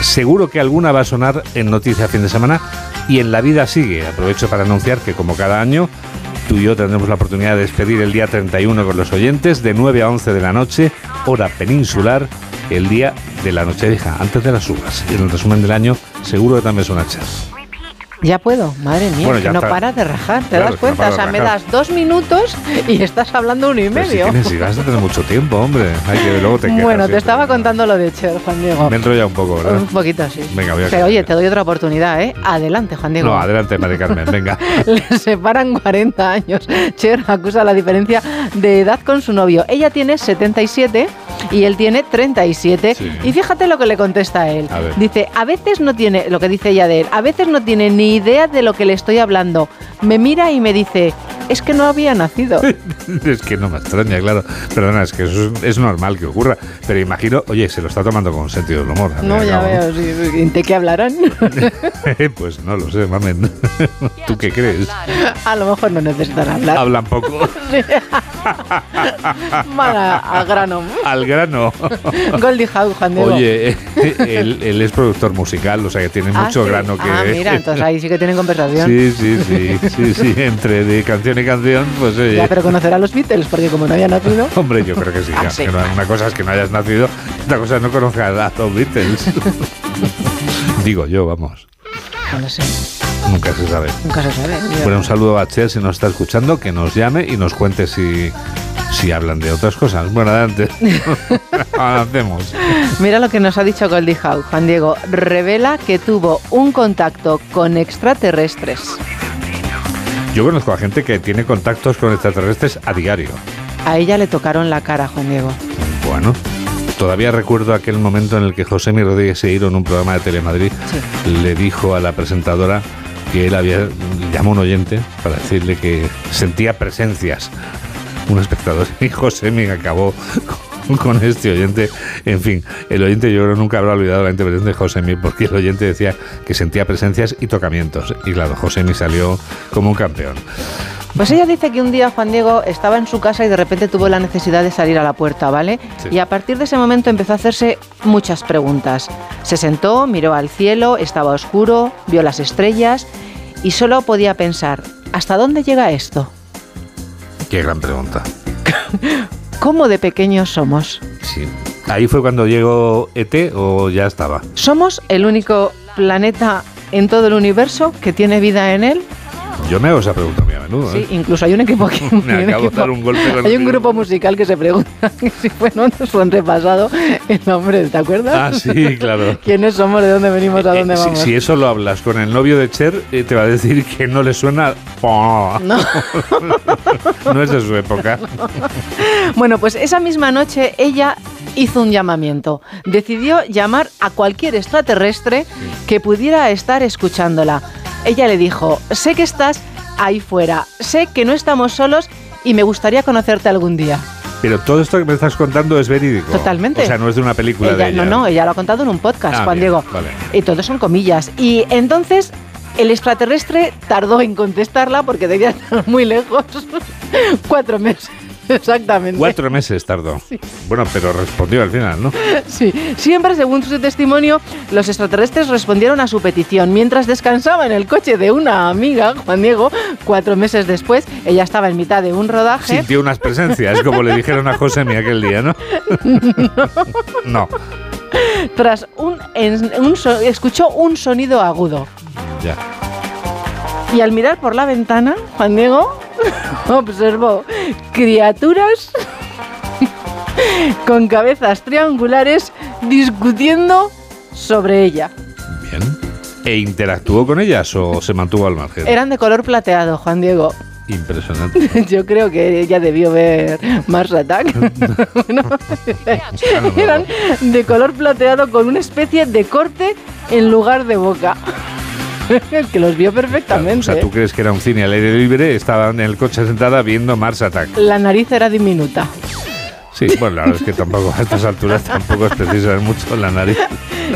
Seguro que alguna va a sonar en Noticia Fin de Semana y en La Vida Sigue. Aprovecho para anunciar que como cada año tú y yo tendremos la oportunidad de despedir el día 31 con los oyentes de 9 a 11 de la noche, hora peninsular, el día de la Nochevieja, antes de las uvas. Y en el resumen del año seguro que también Cher. Ya puedo, madre mía, Bueno, que no paras de rajar, ¿te Claro, das no cuenta? o sea, me das dos minutos y estás hablando uno y Pero si, medio. tienes, si vas a tener mucho tiempo, hombre. Hay que luego te quejas bueno, te siempre. estaba contando lo de Cher, Juan Diego. Me entro ya un poco, ¿verdad? Un poquito así. Venga, voy a Pero oye, te doy otra oportunidad, ¿eh? Adelante, Juan Diego. No, adelante, María Carmen, venga. Le separan 40 años. Cher acusa la diferencia de edad con su novio. Ella tiene 77 y él tiene 37. Y fíjate lo que le contesta a él. A. Dice, a veces no tiene, lo que dice ella de él, a veces no tiene ni idea de lo que le estoy hablando. Me mira y me dice, es que no había nacido. es que no me extraña, claro. Perdona, es que eso es, es normal que ocurra. Pero imagino, oye, se lo está tomando con sentido del humor. al No, ya al cabo, veo, sí, ¿de qué hablarán? pues no lo sé, mamen. ¿Tú qué crees? a lo mejor no necesitan hablar. Hablan poco. Van a, a grano. Al grano. Goldie Howe, Juan Diego. Oye, eh, él, él es productor musical, o sea que tiene Ah, mucho sí. grano que... Ah, mira, entonces ahí sí que tienen conversación. Sí, sí, sí, sí, sí, entre de canción y canción, pues oye. Ya, pero conocer a los Beatles, porque como no había nacido. Hombre, yo creo que sí. Ah, sí. una cosa es que no hayas nacido, otra cosa es no conozcas a los Beatles. Digo yo, vamos. No lo sé, Nunca se sabe. nunca se sabe. Bueno, un saludo a Cher si nos está escuchando, que nos llame y nos cuente si, si hablan de otras cosas. Bueno, adelante. Avancemos. Mira lo que nos ha dicho Goldie Howe. Juan Diego revela que tuvo un contacto con extraterrestres. Yo conozco a gente que tiene contactos con extraterrestres a diario. A ella le tocaron la cara, Juan Diego. Bueno, todavía recuerdo aquel momento en el que José Mi Rodríguez Seiro en un programa de Telemadrid le dijo a la presentadora que él había llamó a un oyente para decirle que sentía presencias. Un espectador y José Mi acabó con, este oyente. En fin, el oyente yo creo nunca habrá olvidado la intervención de José Mi porque el oyente decía que sentía presencias y tocamientos. Y claro, José Mi salió como un campeón. Pues ella dice que un día Juan Diego estaba en su casa y de repente tuvo la necesidad de salir a la puerta, ¿vale? Sí. Y a partir de ese momento empezó a hacerse muchas preguntas. Se sentó, miró al cielo, estaba oscuro, vio las estrellas y solo podía pensar, ¿hasta dónde llega esto? Qué gran pregunta. ¿Cómo de pequeños somos? Sí. Ahí fue cuando llegó ET o ya estaba. ¿Somos el único planeta en todo el universo que tiene vida en él? Yo me hago esa pregunta Sí, ¿eh? incluso hay un equipo que... Me hay un acabo de equipo- dar un golpe con Hay un grupo musical que se pregunta si fueron su antepasado el nombre, ¿te acuerdas? Ah, sí, claro. ¿Quiénes somos? ¿De dónde venimos? ¿A dónde Eh, si, vamos? si eso lo hablas con el novio de Cher, eh, te va a decir que no le suena. No. no es de su época. Bueno, pues esa misma noche ella hizo un llamamiento. Decidió llamar a cualquier extraterrestre que pudiera estar escuchándola. Ella le dijo, sé que estás ahí fuera, sé que no estamos solos y me gustaría conocerte algún día. Pero todo esto que me estás contando es verídico. Totalmente. O sea, no es de una película Ella- de ella. No, no, ella lo ha contado en un podcast, Ah, Juan bien, Diego. vale. Y todo son comillas. Y entonces el extraterrestre tardó en contestarla porque debía estar muy lejos. Cuatro meses, exactamente. Cuatro meses tardó. Bueno, pero respondió al final, ¿no? Sí, siempre según su testimonio, los extraterrestres respondieron a su petición. Mientras descansaba en el coche de una amiga, Juan Diego, cuatro meses después, ella estaba en mitad de un rodaje. Sintió unas presencias, como le dijeron a Josemi aquel día, ¿no? No. Tras un, en- un so- escuchó un sonido agudo. Ya. Y al mirar por la ventana, Juan Diego observó criaturas con cabezas triangulares discutiendo sobre ella. Bien. ¿E interactuó con ellas o se mantuvo al margen? Eran de color plateado, Juan Diego. Impresionante. Yo creo que ella debió ver Mars Attack. Bueno, eran de color plateado con una especie de corte en lugar de boca. que los vio perfectamente. O sea, ¿tú crees que era un cine al aire libre? Estaba en el coche sentada viendo Mars Attack. La nariz era diminuta. Sí, bueno, la verdad es que tampoco a estas alturas tampoco es preciso mucho la nariz.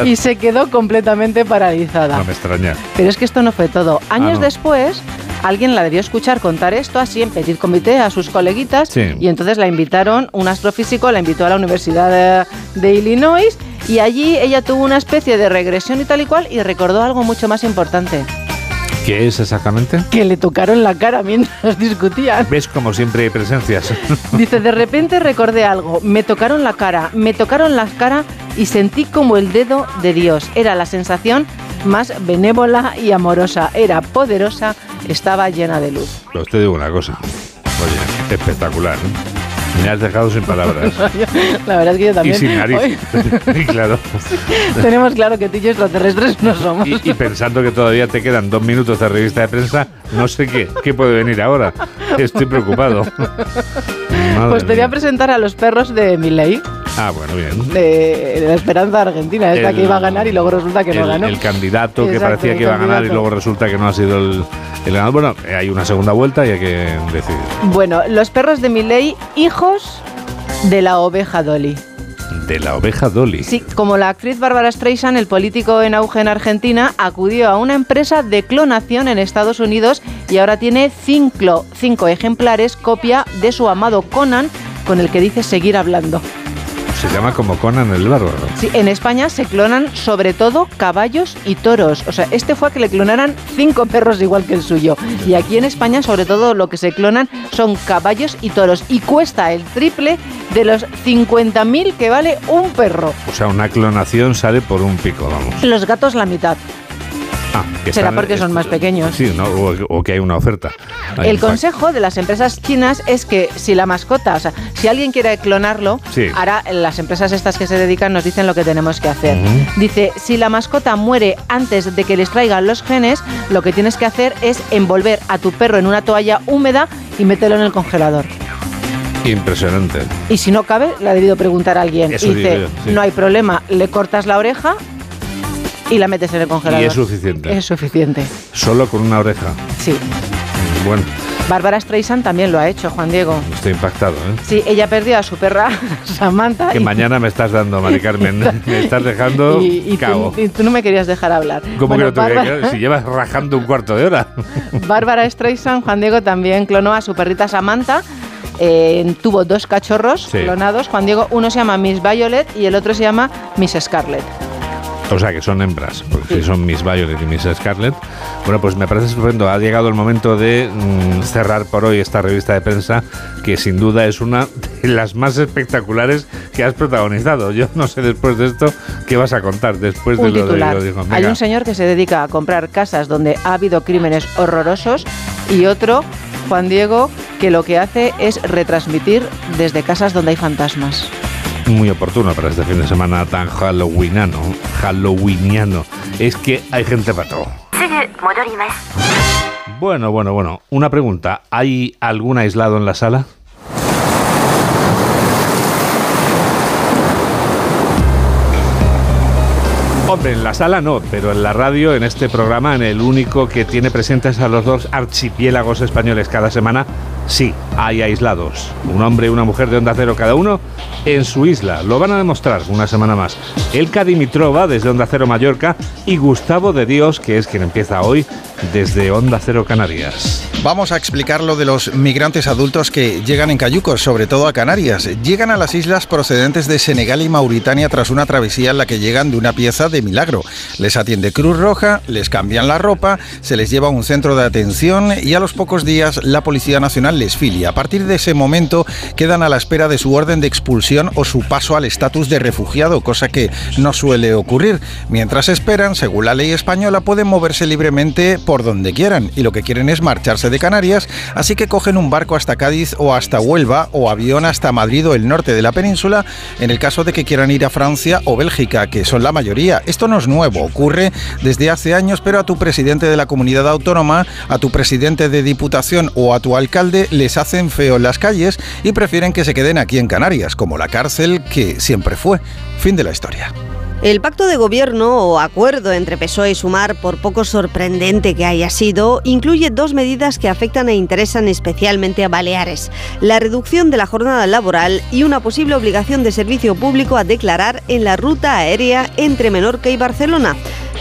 Y se quedó completamente paralizada. No me extraña. Pero es que esto no fue todo. Años Ah, no. después, alguien la debió escuchar contar esto así en petit comité a sus coleguitas Sí. y entonces la invitaron, un astrofísico la invitó a la Universidad de, de Illinois y allí ella tuvo una especie de regresión y tal y cual y recordó algo mucho más importante, ¿Qué es exactamente? que le tocaron la cara mientras discutían. ¿Ves como siempre hay presencias? Dice, de repente recordé algo, me tocaron la cara, me tocaron la cara y sentí como el dedo de Dios. Era la sensación más benévola y amorosa, era poderosa, estaba llena de luz. Pues te digo una cosa. Oye, espectacular. ¿eh? Me has dejado sin palabras. La verdad es que yo Y también. sin nariz. Y claro. tenemos claro que tú y yo extraterrestres no somos. Y, y pensando que todavía te quedan dos minutos de revista de prensa, no sé qué, qué puede venir ahora. Estoy preocupado. Madre pues te voy a presentar a los perros de Milley, Ah, bueno, bien. de, de la Esperanza Argentina, esta El- que iba a ganar y luego resulta que no ganó. el candidato que parecía que iba a ganar y luego resulta que no ha sido el, el ganador. Bueno, hay una segunda vuelta y hay que decidir. Bueno, los perros de Milley, hijos de la oveja Dolly. De la oveja Dolly. Sí, como la actriz Bárbara Streisand, el político en auge en Argentina, acudió a una empresa de clonación en Estados Unidos y ahora tiene cinco, cinco ejemplares copia de su amado Conan, con el que dice seguir hablando. Se llama como Conan el Bárbaro. Sí, en España se clonan sobre todo caballos y toros. O sea, este fue a que le clonaran cinco perros igual que el suyo. Y aquí en España, sobre todo, lo que se clonan son caballos y toros. Y cuesta el triple de los 50.000 que vale un perro. O sea, una clonación sale por un pico, vamos. Los gatos la mitad. Ah, que Será están- porque son más pequeños. Sí, ¿no? o, o que hay una oferta. Hay El un consejo de las empresas chinas es que si la mascota, o sea, si alguien quiere clonarlo, Sí. ahora las empresas estas que se dedican nos dicen lo que tenemos que hacer. Dice, si la mascota muere antes de que les traigan los genes, lo que tienes que hacer es envolver a tu perro en una toalla húmeda y meterlo en el congelador. Impresionante. Y si no cabe, le ha debido preguntar a alguien. Eso y dice, yo, sí. no hay problema, le cortas la oreja y la metes en el congelador. Y es suficiente. Es suficiente. Solo con una oreja. Sí. Bueno, Bárbara Streisand también lo ha hecho, Juan Diego. estoy impactado, ¿eh? Sí, ella perdió a su perra Samantha. Que y- mañana me estás dando, Mari Carmen. me estás dejando y, y cabo. tú, y tú no me querías dejar hablar. ¿Cómo Bueno, que no te Bárbara, quedar? Si llevas rajando un cuarto de hora. Bárbara Streisand, Juan Diego también clonó a su perrita Samantha. Eh, tuvo dos cachorros Sí. clonados. Juan Diego, uno se llama Miss Violet y el otro se llama Miss Scarlet. O sea, que son hembras, porque son Miss Violet y Miss Scarlett. Bueno, pues me parece estupendo. Ha llegado el momento de mm, cerrar por hoy esta revista de prensa, que sin duda es una de las más espectaculares que has protagonizado. Yo no sé después de esto qué vas a contar después de un lo titular. de lo dijo. Hay un señor que se dedica a comprar casas donde ha habido crímenes horrorosos y otro, Juan Diego, que lo que hace es retransmitir desde casas donde hay fantasmas muy oportuno para este fin de semana tan halloweenano, halloweeniano, es que hay gente para todo. ¿eh? Bueno, bueno, bueno, una pregunta, ¿hay algún aislado en la sala? Hombre, en la sala no, pero en la radio, en este programa, en el único que tiene presentes a los dos archipiélagos españoles cada semana, sí, hay aislados. Un hombre y una mujer de onda cero cada uno en su isla. Lo van a demostrar una semana más. Elka Dimitrova desde Onda Cero Mallorca y Gustavo de Dios, que es quien empieza hoy desde Onda Cero Canarias. Vamos a explicar lo de los migrantes adultos que llegan en cayucos, sobre todo a Canarias. Llegan a las islas procedentes de Senegal y Mauritania tras una travesía en la que llegan de una pieza de milagro. Les atiende Cruz Roja, les cambian la ropa, se les lleva a un centro de atención y a los pocos días la Policía Nacional les filia. A partir de ese momento quedan a la espera de su orden de expulsión o su paso al estatus de refugiado, cosa que no suele ocurrir. Mientras esperan, según la ley española, pueden moverse libremente por donde quieran y lo que quieren es marcharse de Canarias, así que cogen un barco hasta Cádiz o hasta Huelva o avión hasta Madrid o el norte de la península en el caso de que quieran ir a Francia o Bélgica, que son la mayoría. Esto no es nuevo, ocurre desde hace años, pero a tu presidente de la comunidad autónoma, a tu presidente de diputación o a tu alcalde les hacen feo en las calles y prefieren que se queden aquí en Canarias, como la cárcel que siempre fue. Fin de la historia. El pacto de gobierno o acuerdo entre PSOE y Sumar, por poco sorprendente que haya sido, incluye dos medidas que afectan e interesan especialmente a Baleares. La reducción de la jornada laboral y una posible obligación de servicio público a declarar en la ruta aérea entre Menorca y Barcelona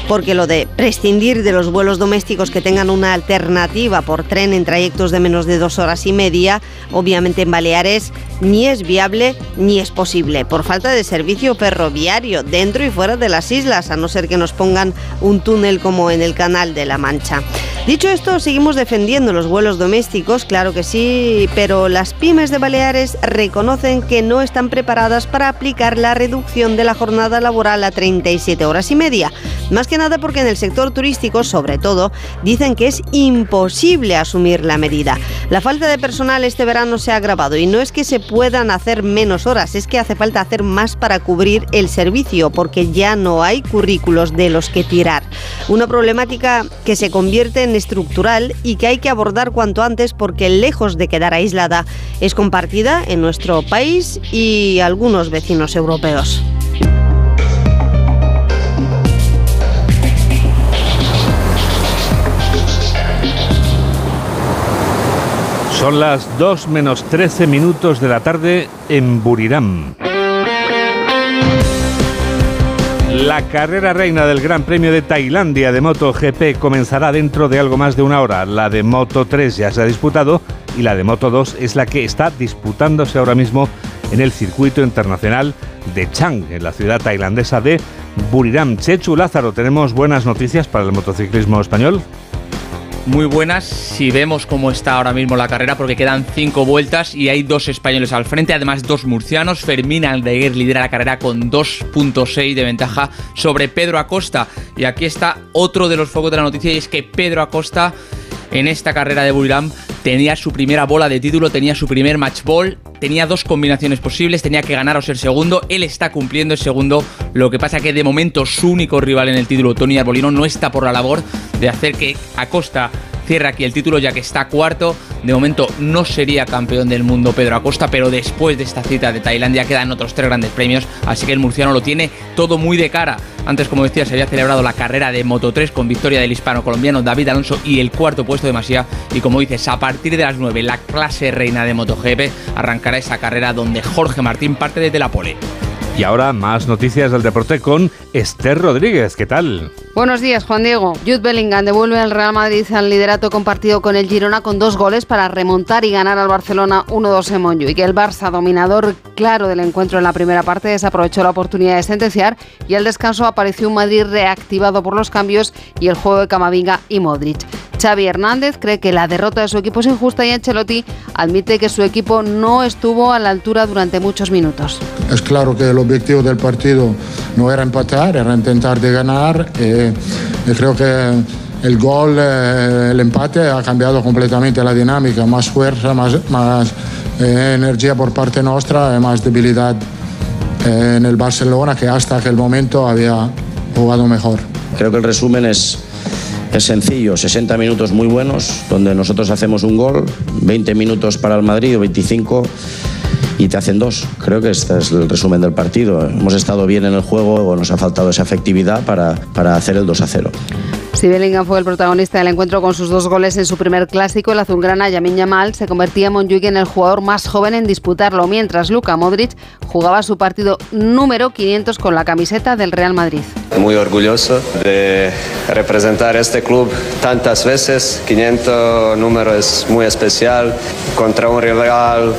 porque lo de prescindir de los vuelos domésticos que tengan una alternativa por tren en trayectos de menos de dos horas y media, obviamente en Baleares ni es viable ni es posible, por falta de servicio ferroviario dentro y fuera de las islas, a no ser que nos pongan un túnel como en el Canal de la Mancha. Dicho esto, seguimos defendiendo los vuelos domésticos, claro que sí, pero las pymes de Baleares reconocen que no están preparadas para aplicar la reducción de la jornada laboral a 37 horas y media. Más que nada porque en el sector turístico, sobre todo, dicen que es imposible asumir la medida. La falta de personal este verano se ha agravado y no es que se puedan hacer menos horas, es que hace falta hacer más para cubrir el servicio porque ya no hay currículos de los que tirar. Una problemática que se convierte en estructural y que hay que abordar cuanto antes porque lejos de quedar aislada es compartida en nuestro país y algunos vecinos europeos. Son las 2 menos 13 minutos de la tarde en Buriram. La carrera reina del Gran Premio de Tailandia de MotoGP comenzará dentro de algo más de una hora. La de Moto 3 ya se ha disputado y la de Moto 2 es la que está disputándose ahora mismo en el circuito internacional de Chang, en la ciudad tailandesa de Buriram. Chechu Lázaro, ¿tenemos buenas noticias para el motociclismo español? Muy buenas si vemos cómo está ahora mismo la carrera porque quedan cinco vueltas y hay dos españoles al frente, además dos murcianos. Fermín Aldeguer lidera la carrera con 2.6 de ventaja sobre Pedro Acosta. Y aquí está otro de los focos de la noticia y es que Pedro Acosta en esta carrera de Buriram tenía su primera bola de título, tenía su primer match ball, tenía dos combinaciones posibles, tenía que ganar o ser segundo, él está cumpliendo el segundo, lo que pasa que de momento su único rival en el título, Tony Arbolino, no está por la labor de hacer que Acosta cierre aquí el título ya que está cuarto. De momento no sería campeón del mundo Pedro Acosta, pero después de esta cita de Tailandia quedan otros tres grandes premios, así que el murciano lo tiene todo muy de cara. Antes, como decía, se había celebrado la carrera de Moto 3 con victoria del hispano-colombiano David Alonso y el cuarto puesto de Masía. Y como dices, a partir de las 9, la clase reina de MotoGP arrancará esa carrera donde Jorge Martín parte desde la pole. Y ahora más noticias del deporte con Esther Rodríguez. ¿Qué tal? Buenos días, Juan Diego. Jude Bellingham devuelve al Real Madrid al liderato compartido con el Girona con dos goles para remontar y ganar al Barcelona 1-2 en Montjuic. El Barça, dominador claro del encuentro en la primera parte, desaprovechó la oportunidad de sentenciar y al descanso apareció un Madrid reactivado por los cambios y el juego de Camavinga y Modric. Xavi Hernández cree que la derrota de su equipo es injusta y Ancelotti admite que su equipo no estuvo a la altura durante muchos minutos. Es claro que el objetivo del partido no era empatar, era intentar de ganar. Eh, y creo que el gol, eh, el empate ha cambiado completamente la dinámica, más fuerza, más, más eh, energía por parte nuestra más debilidad en el Barcelona que hasta aquel momento había jugado mejor. Creo que el resumen es es sencillo, 60 minutos muy buenos, donde nosotros hacemos un gol, 20 minutos para el Madrid o 25 y te hacen dos. Creo que este es el resumen del partido. Hemos estado bien en el juego, o nos ha faltado esa efectividad para, para hacer el 2 a 0. Si Bellingham fue el protagonista del encuentro con sus dos goles en su primer clásico, el azulgrana Yamin Yamal se convertía Monjuic en el jugador más joven en disputarlo, mientras Luka Modric jugaba su partido número 500 con la camiseta del Real Madrid. Muy orgulloso de representar este club tantas veces. 500 número es muy especial contra un rival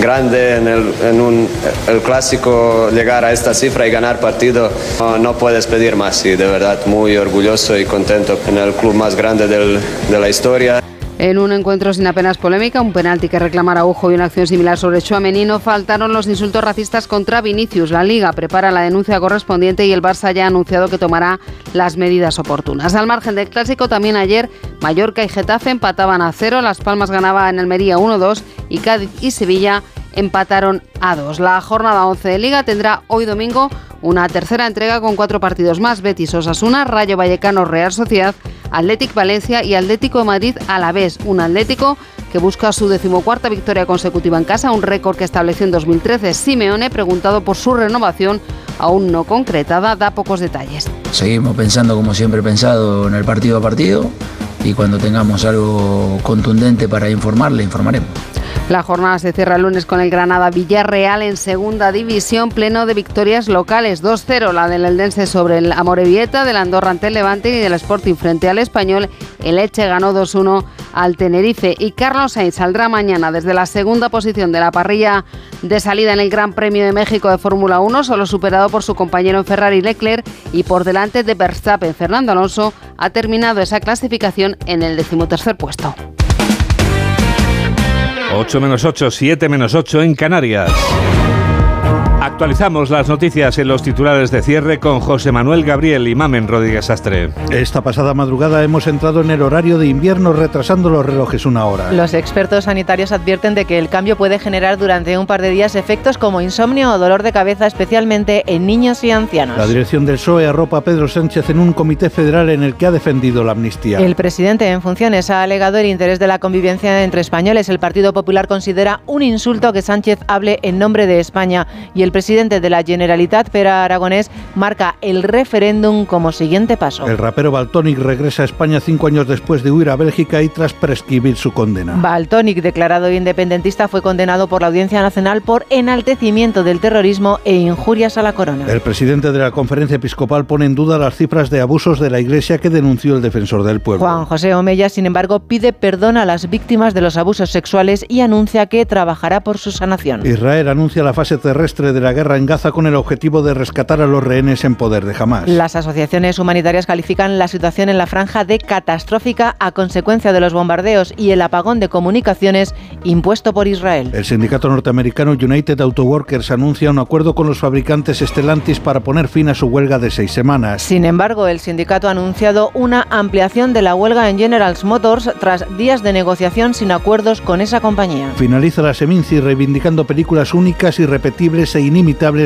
grande en el, en un, el clásico llegar a esta cifra y ganar partido no, puedes pedir más y de verdad muy orgulloso y en el club más grande de la historia. En un encuentro sin apenas polémica, un penalti que reclamara Ujo y una acción similar sobre Chouameni, no faltaron los insultos racistas contra Vinicius. La Liga prepara la denuncia correspondiente y el Barça ya ha anunciado que tomará las medidas oportunas. Al margen del clásico, también ayer Mallorca y Getafe empataban a cero, Las Palmas ganaba en Almería 1-2 y Cádiz y Sevilla empataron a 2. La jornada 11 de Liga tendrá hoy domingo una tercera entrega con cuatro partidos más: Betis Osasuna, Rayo Vallecano Real Sociedad, Atlético Valencia y Atlético de Madrid a la vez. Un Atlético que busca su decimocuarta victoria consecutiva en casa, un récord que estableció en 2013. Simeone, preguntado por su renovación, aún no concretada, da pocos detalles. Seguimos pensando como siempre he pensado en el partido a partido y cuando tengamos algo contundente para informar, le informaremos. La jornada se cierra el lunes con el Granada Villarreal en segunda división, pleno de victorias locales. 2-0 la del Eldense sobre el Amorebieta, del Andorra ante el Levante y del Sporting frente al Español. El Eche ganó 2-1 al Tenerife y Carlos Sainz saldrá mañana desde la segunda posición de la parrilla de salida en el Gran Premio de México de Fórmula 1, solo superado por su compañero en Ferrari Leclerc y por delante de Verstappen. Fernando Alonso ha terminado esa clasificación en el decimotercer puesto. 8 menos 8, 7 menos 8 en Canarias. Actualizamos las noticias en los titulares de cierre con José Manuel Gabriel y Mamen Rodríguez Astre. Esta pasada madrugada hemos entrado en el horario de invierno retrasando los relojes una hora. Los expertos sanitarios advierten de que el cambio puede generar durante un par de días efectos como insomnio o dolor de cabeza, especialmente en niños y ancianos. La dirección del PSOE arropa a Pedro Sánchez en un comité federal en el que ha defendido la amnistía. El presidente en funciones ha alegado el interés de la convivencia entre españoles. El Partido Popular considera un insulto que Sánchez hable en nombre de España y el presidente de la Generalitat, Pera Aragonés, marca el referéndum como siguiente paso. El rapero Baltonic regresa a España cinco años después de huir a Bélgica y tras prescribir su condena. Baltonic, declarado independentista, fue condenado por la Audiencia Nacional por enaltecimiento del terrorismo e injurias a la corona. El presidente de la conferencia episcopal pone en duda las cifras de abusos de la Iglesia que denunció el defensor del pueblo. Juan José Omeya, sin embargo, pide perdón a las víctimas de los abusos sexuales y anuncia que trabajará por su sanación. Israel anuncia la fase terrestre de la guerra en Gaza con el objetivo de rescatar a los rehenes en poder de Hamas. Las asociaciones humanitarias califican la situación en la franja de catastrófica a consecuencia de los bombardeos y el apagón de comunicaciones impuesto por Israel. El sindicato norteamericano United Auto Workers anuncia un acuerdo con los fabricantes Stellantis para poner fin a su huelga de seis semanas. Sin embargo, el sindicato ha anunciado una ampliación de la huelga en General Motors tras días de negociación sin acuerdos con esa compañía. Finaliza la Seminci reivindicando películas únicas, irrepetibles e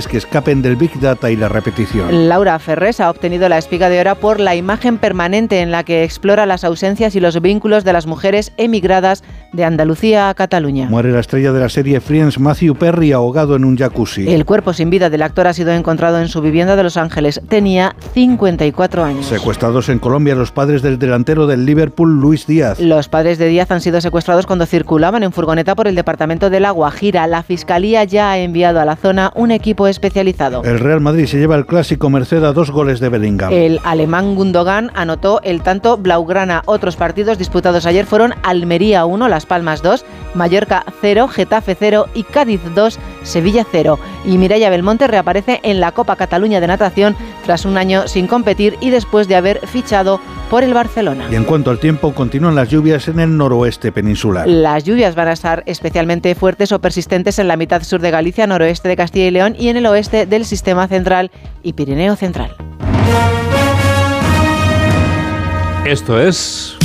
que escapen del Big Data y la repetición. Laura Ferrés ha obtenido la espiga de oro por la imagen permanente en la que explora las ausencias y los vínculos de las mujeres emigradas de Andalucía a Cataluña. Muere la estrella de la serie Friends, Matthew Perry, ahogado en un jacuzzi. El cuerpo sin vida del actor ha sido encontrado en su vivienda de Los Ángeles. Tenía 54 años. Secuestrados en Colombia los padres del delantero del Liverpool, Luis Díaz. Los padres de Díaz han sido secuestrados cuando circulaban en furgoneta por el departamento de La Guajira. La fiscalía ya ha enviado a la zona un equipo especializado. El Real Madrid se lleva el clásico merced a dos goles de Bellingham. El alemán Gundogan anotó el tanto Blaugrana. Otros partidos disputados ayer fueron Almería 1, Las Palmas 2, Mallorca 0, Getafe 0 y Cádiz 2, Sevilla 0. Y Mireia Belmonte reaparece en la Copa Cataluña de Natación tras un año sin competir y después de haber fichado por el Barcelona. Y en cuanto al tiempo, continúan las lluvias en el noroeste peninsular. Las lluvias van a estar especialmente fuertes o persistentes en la mitad sur de Galicia, noroeste de Castilla y León y en el oeste del sistema central y Pirineo central. Esto es...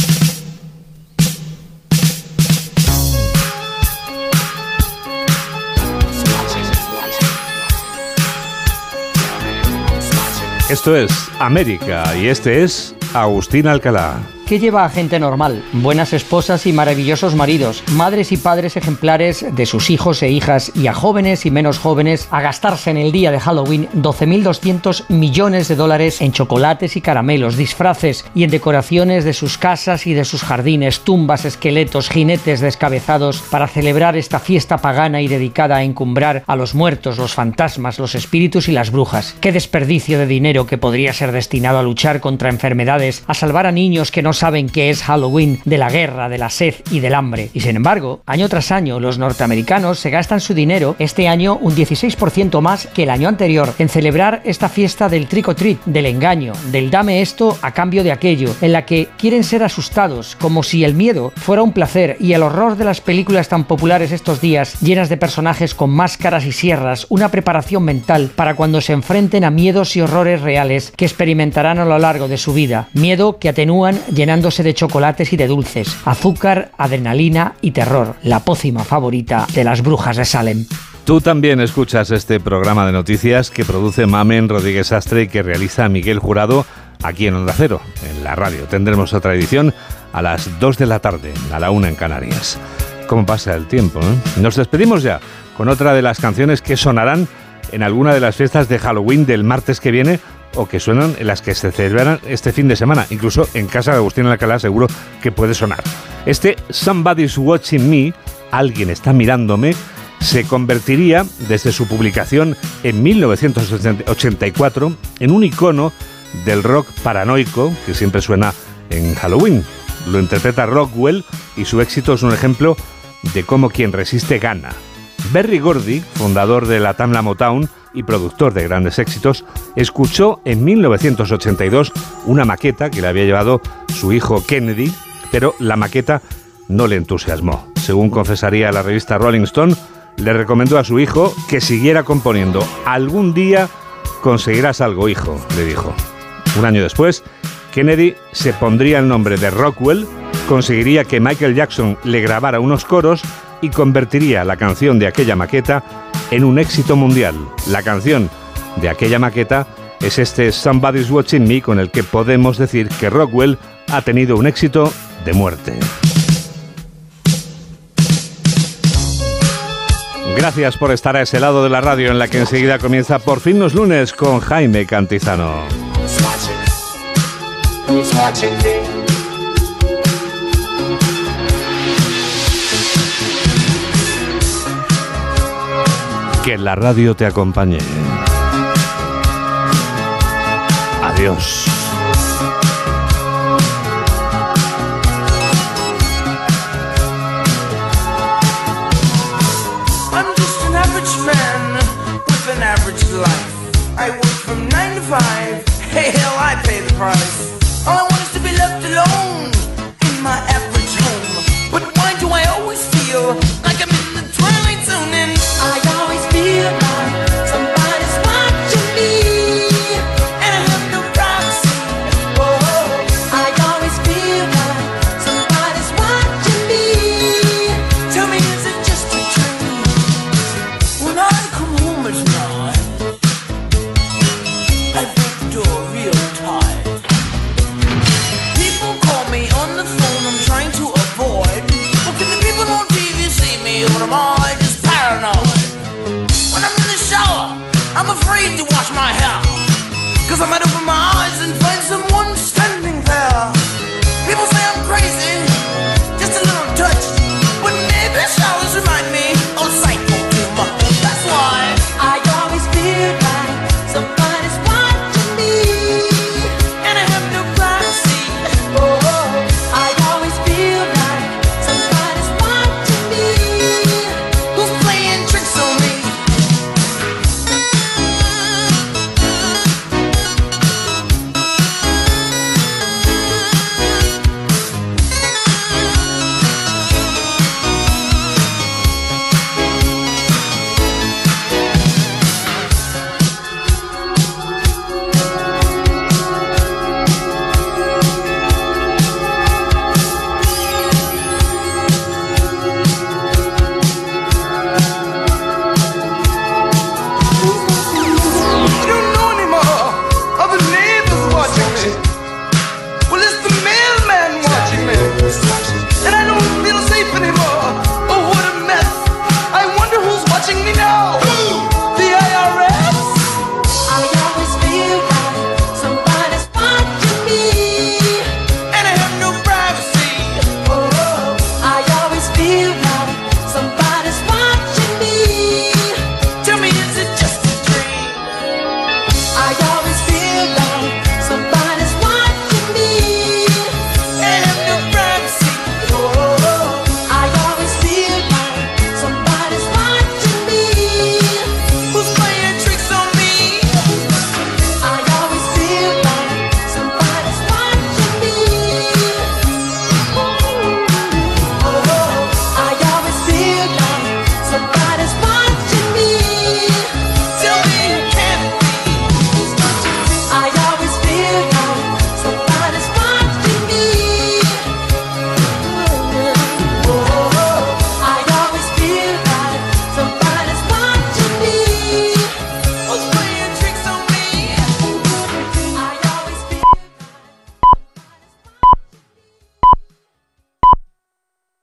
Esto es América y este es Agustín Alcalá. ¿Qué lleva a gente normal? Buenas esposas y maravillosos maridos, madres y padres ejemplares de sus hijos e hijas y a jóvenes y menos jóvenes a gastarse en el día de Halloween 12.200 millones de dólares en chocolates y caramelos, disfraces y en decoraciones de sus casas y de sus jardines, tumbas, esqueletos, jinetes descabezados para celebrar esta fiesta pagana y dedicada a encumbrar a los muertos, los fantasmas, los espíritus y las brujas. Qué desperdicio de dinero que podría ser destinado a luchar contra enfermedades, a salvar a niños que no saben qué es Halloween, de la guerra, de la sed y del hambre. Y sin embargo, año tras año, los norteamericanos se gastan su dinero, este año un 16% más que el año anterior, en celebrar esta fiesta del trick del engaño, del dame esto a cambio de aquello, en la que quieren ser asustados, como si el miedo fuera un placer y el horror de las películas tan populares estos días, llenas de personajes con máscaras y sierras, una preparación mental para cuando se enfrenten a miedos y horrores reales que experimentarán a lo largo de su vida. Miedo que atenúan llenándose de chocolates y de dulces, azúcar, adrenalina y terror, la pócima favorita de las brujas de Salem. Tú también escuchas este programa de noticias que produce Mamen Rodríguez Astre y que realiza Miguel Jurado aquí en Onda Cero, en la radio. Tendremos otra edición a las 2 de la tarde, a la 1 en Canarias. ¿Cómo pasa el tiempo? Eh? Nos despedimos ya con otra de las canciones que sonarán en alguna de las fiestas de Halloween del martes que viene o que suenan en las que se celebran este fin de semana. Incluso en casa de Agustín Alcalá seguro que puede sonar. Este Somebody's Watching Me, alguien está mirándome, se convertiría desde su publicación en 1984 en un icono del rock paranoico que siempre suena en Halloween. Lo interpreta Rockwell y su éxito es un ejemplo de cómo quien resiste gana. Berry Gordy, fundador de la Tamla Motown y productor de grandes éxitos, escuchó en 1982 una maqueta que le había llevado su hijo Kennedy, pero la maqueta no le entusiasmó. Según confesaría la revista Rolling Stone, le recomendó a su hijo que siguiera componiendo. Algún día conseguirás algo, hijo, le dijo. Un año después, Kennedy se pondría el nombre de Rockwell, conseguiría que Michael Jackson le grabara unos coros y convertiría la canción de aquella maqueta en un éxito mundial. La canción de aquella maqueta es este Somebody's Watching Me con el que podemos decir que Rockwell ha tenido un éxito de muerte. Gracias por estar a ese lado de la radio en la que enseguida comienza por fin los lunes con Jaime Cantizano. Que la radio te acompañe. Adiós. Life. I work from nine to five. Hey, I pay the price.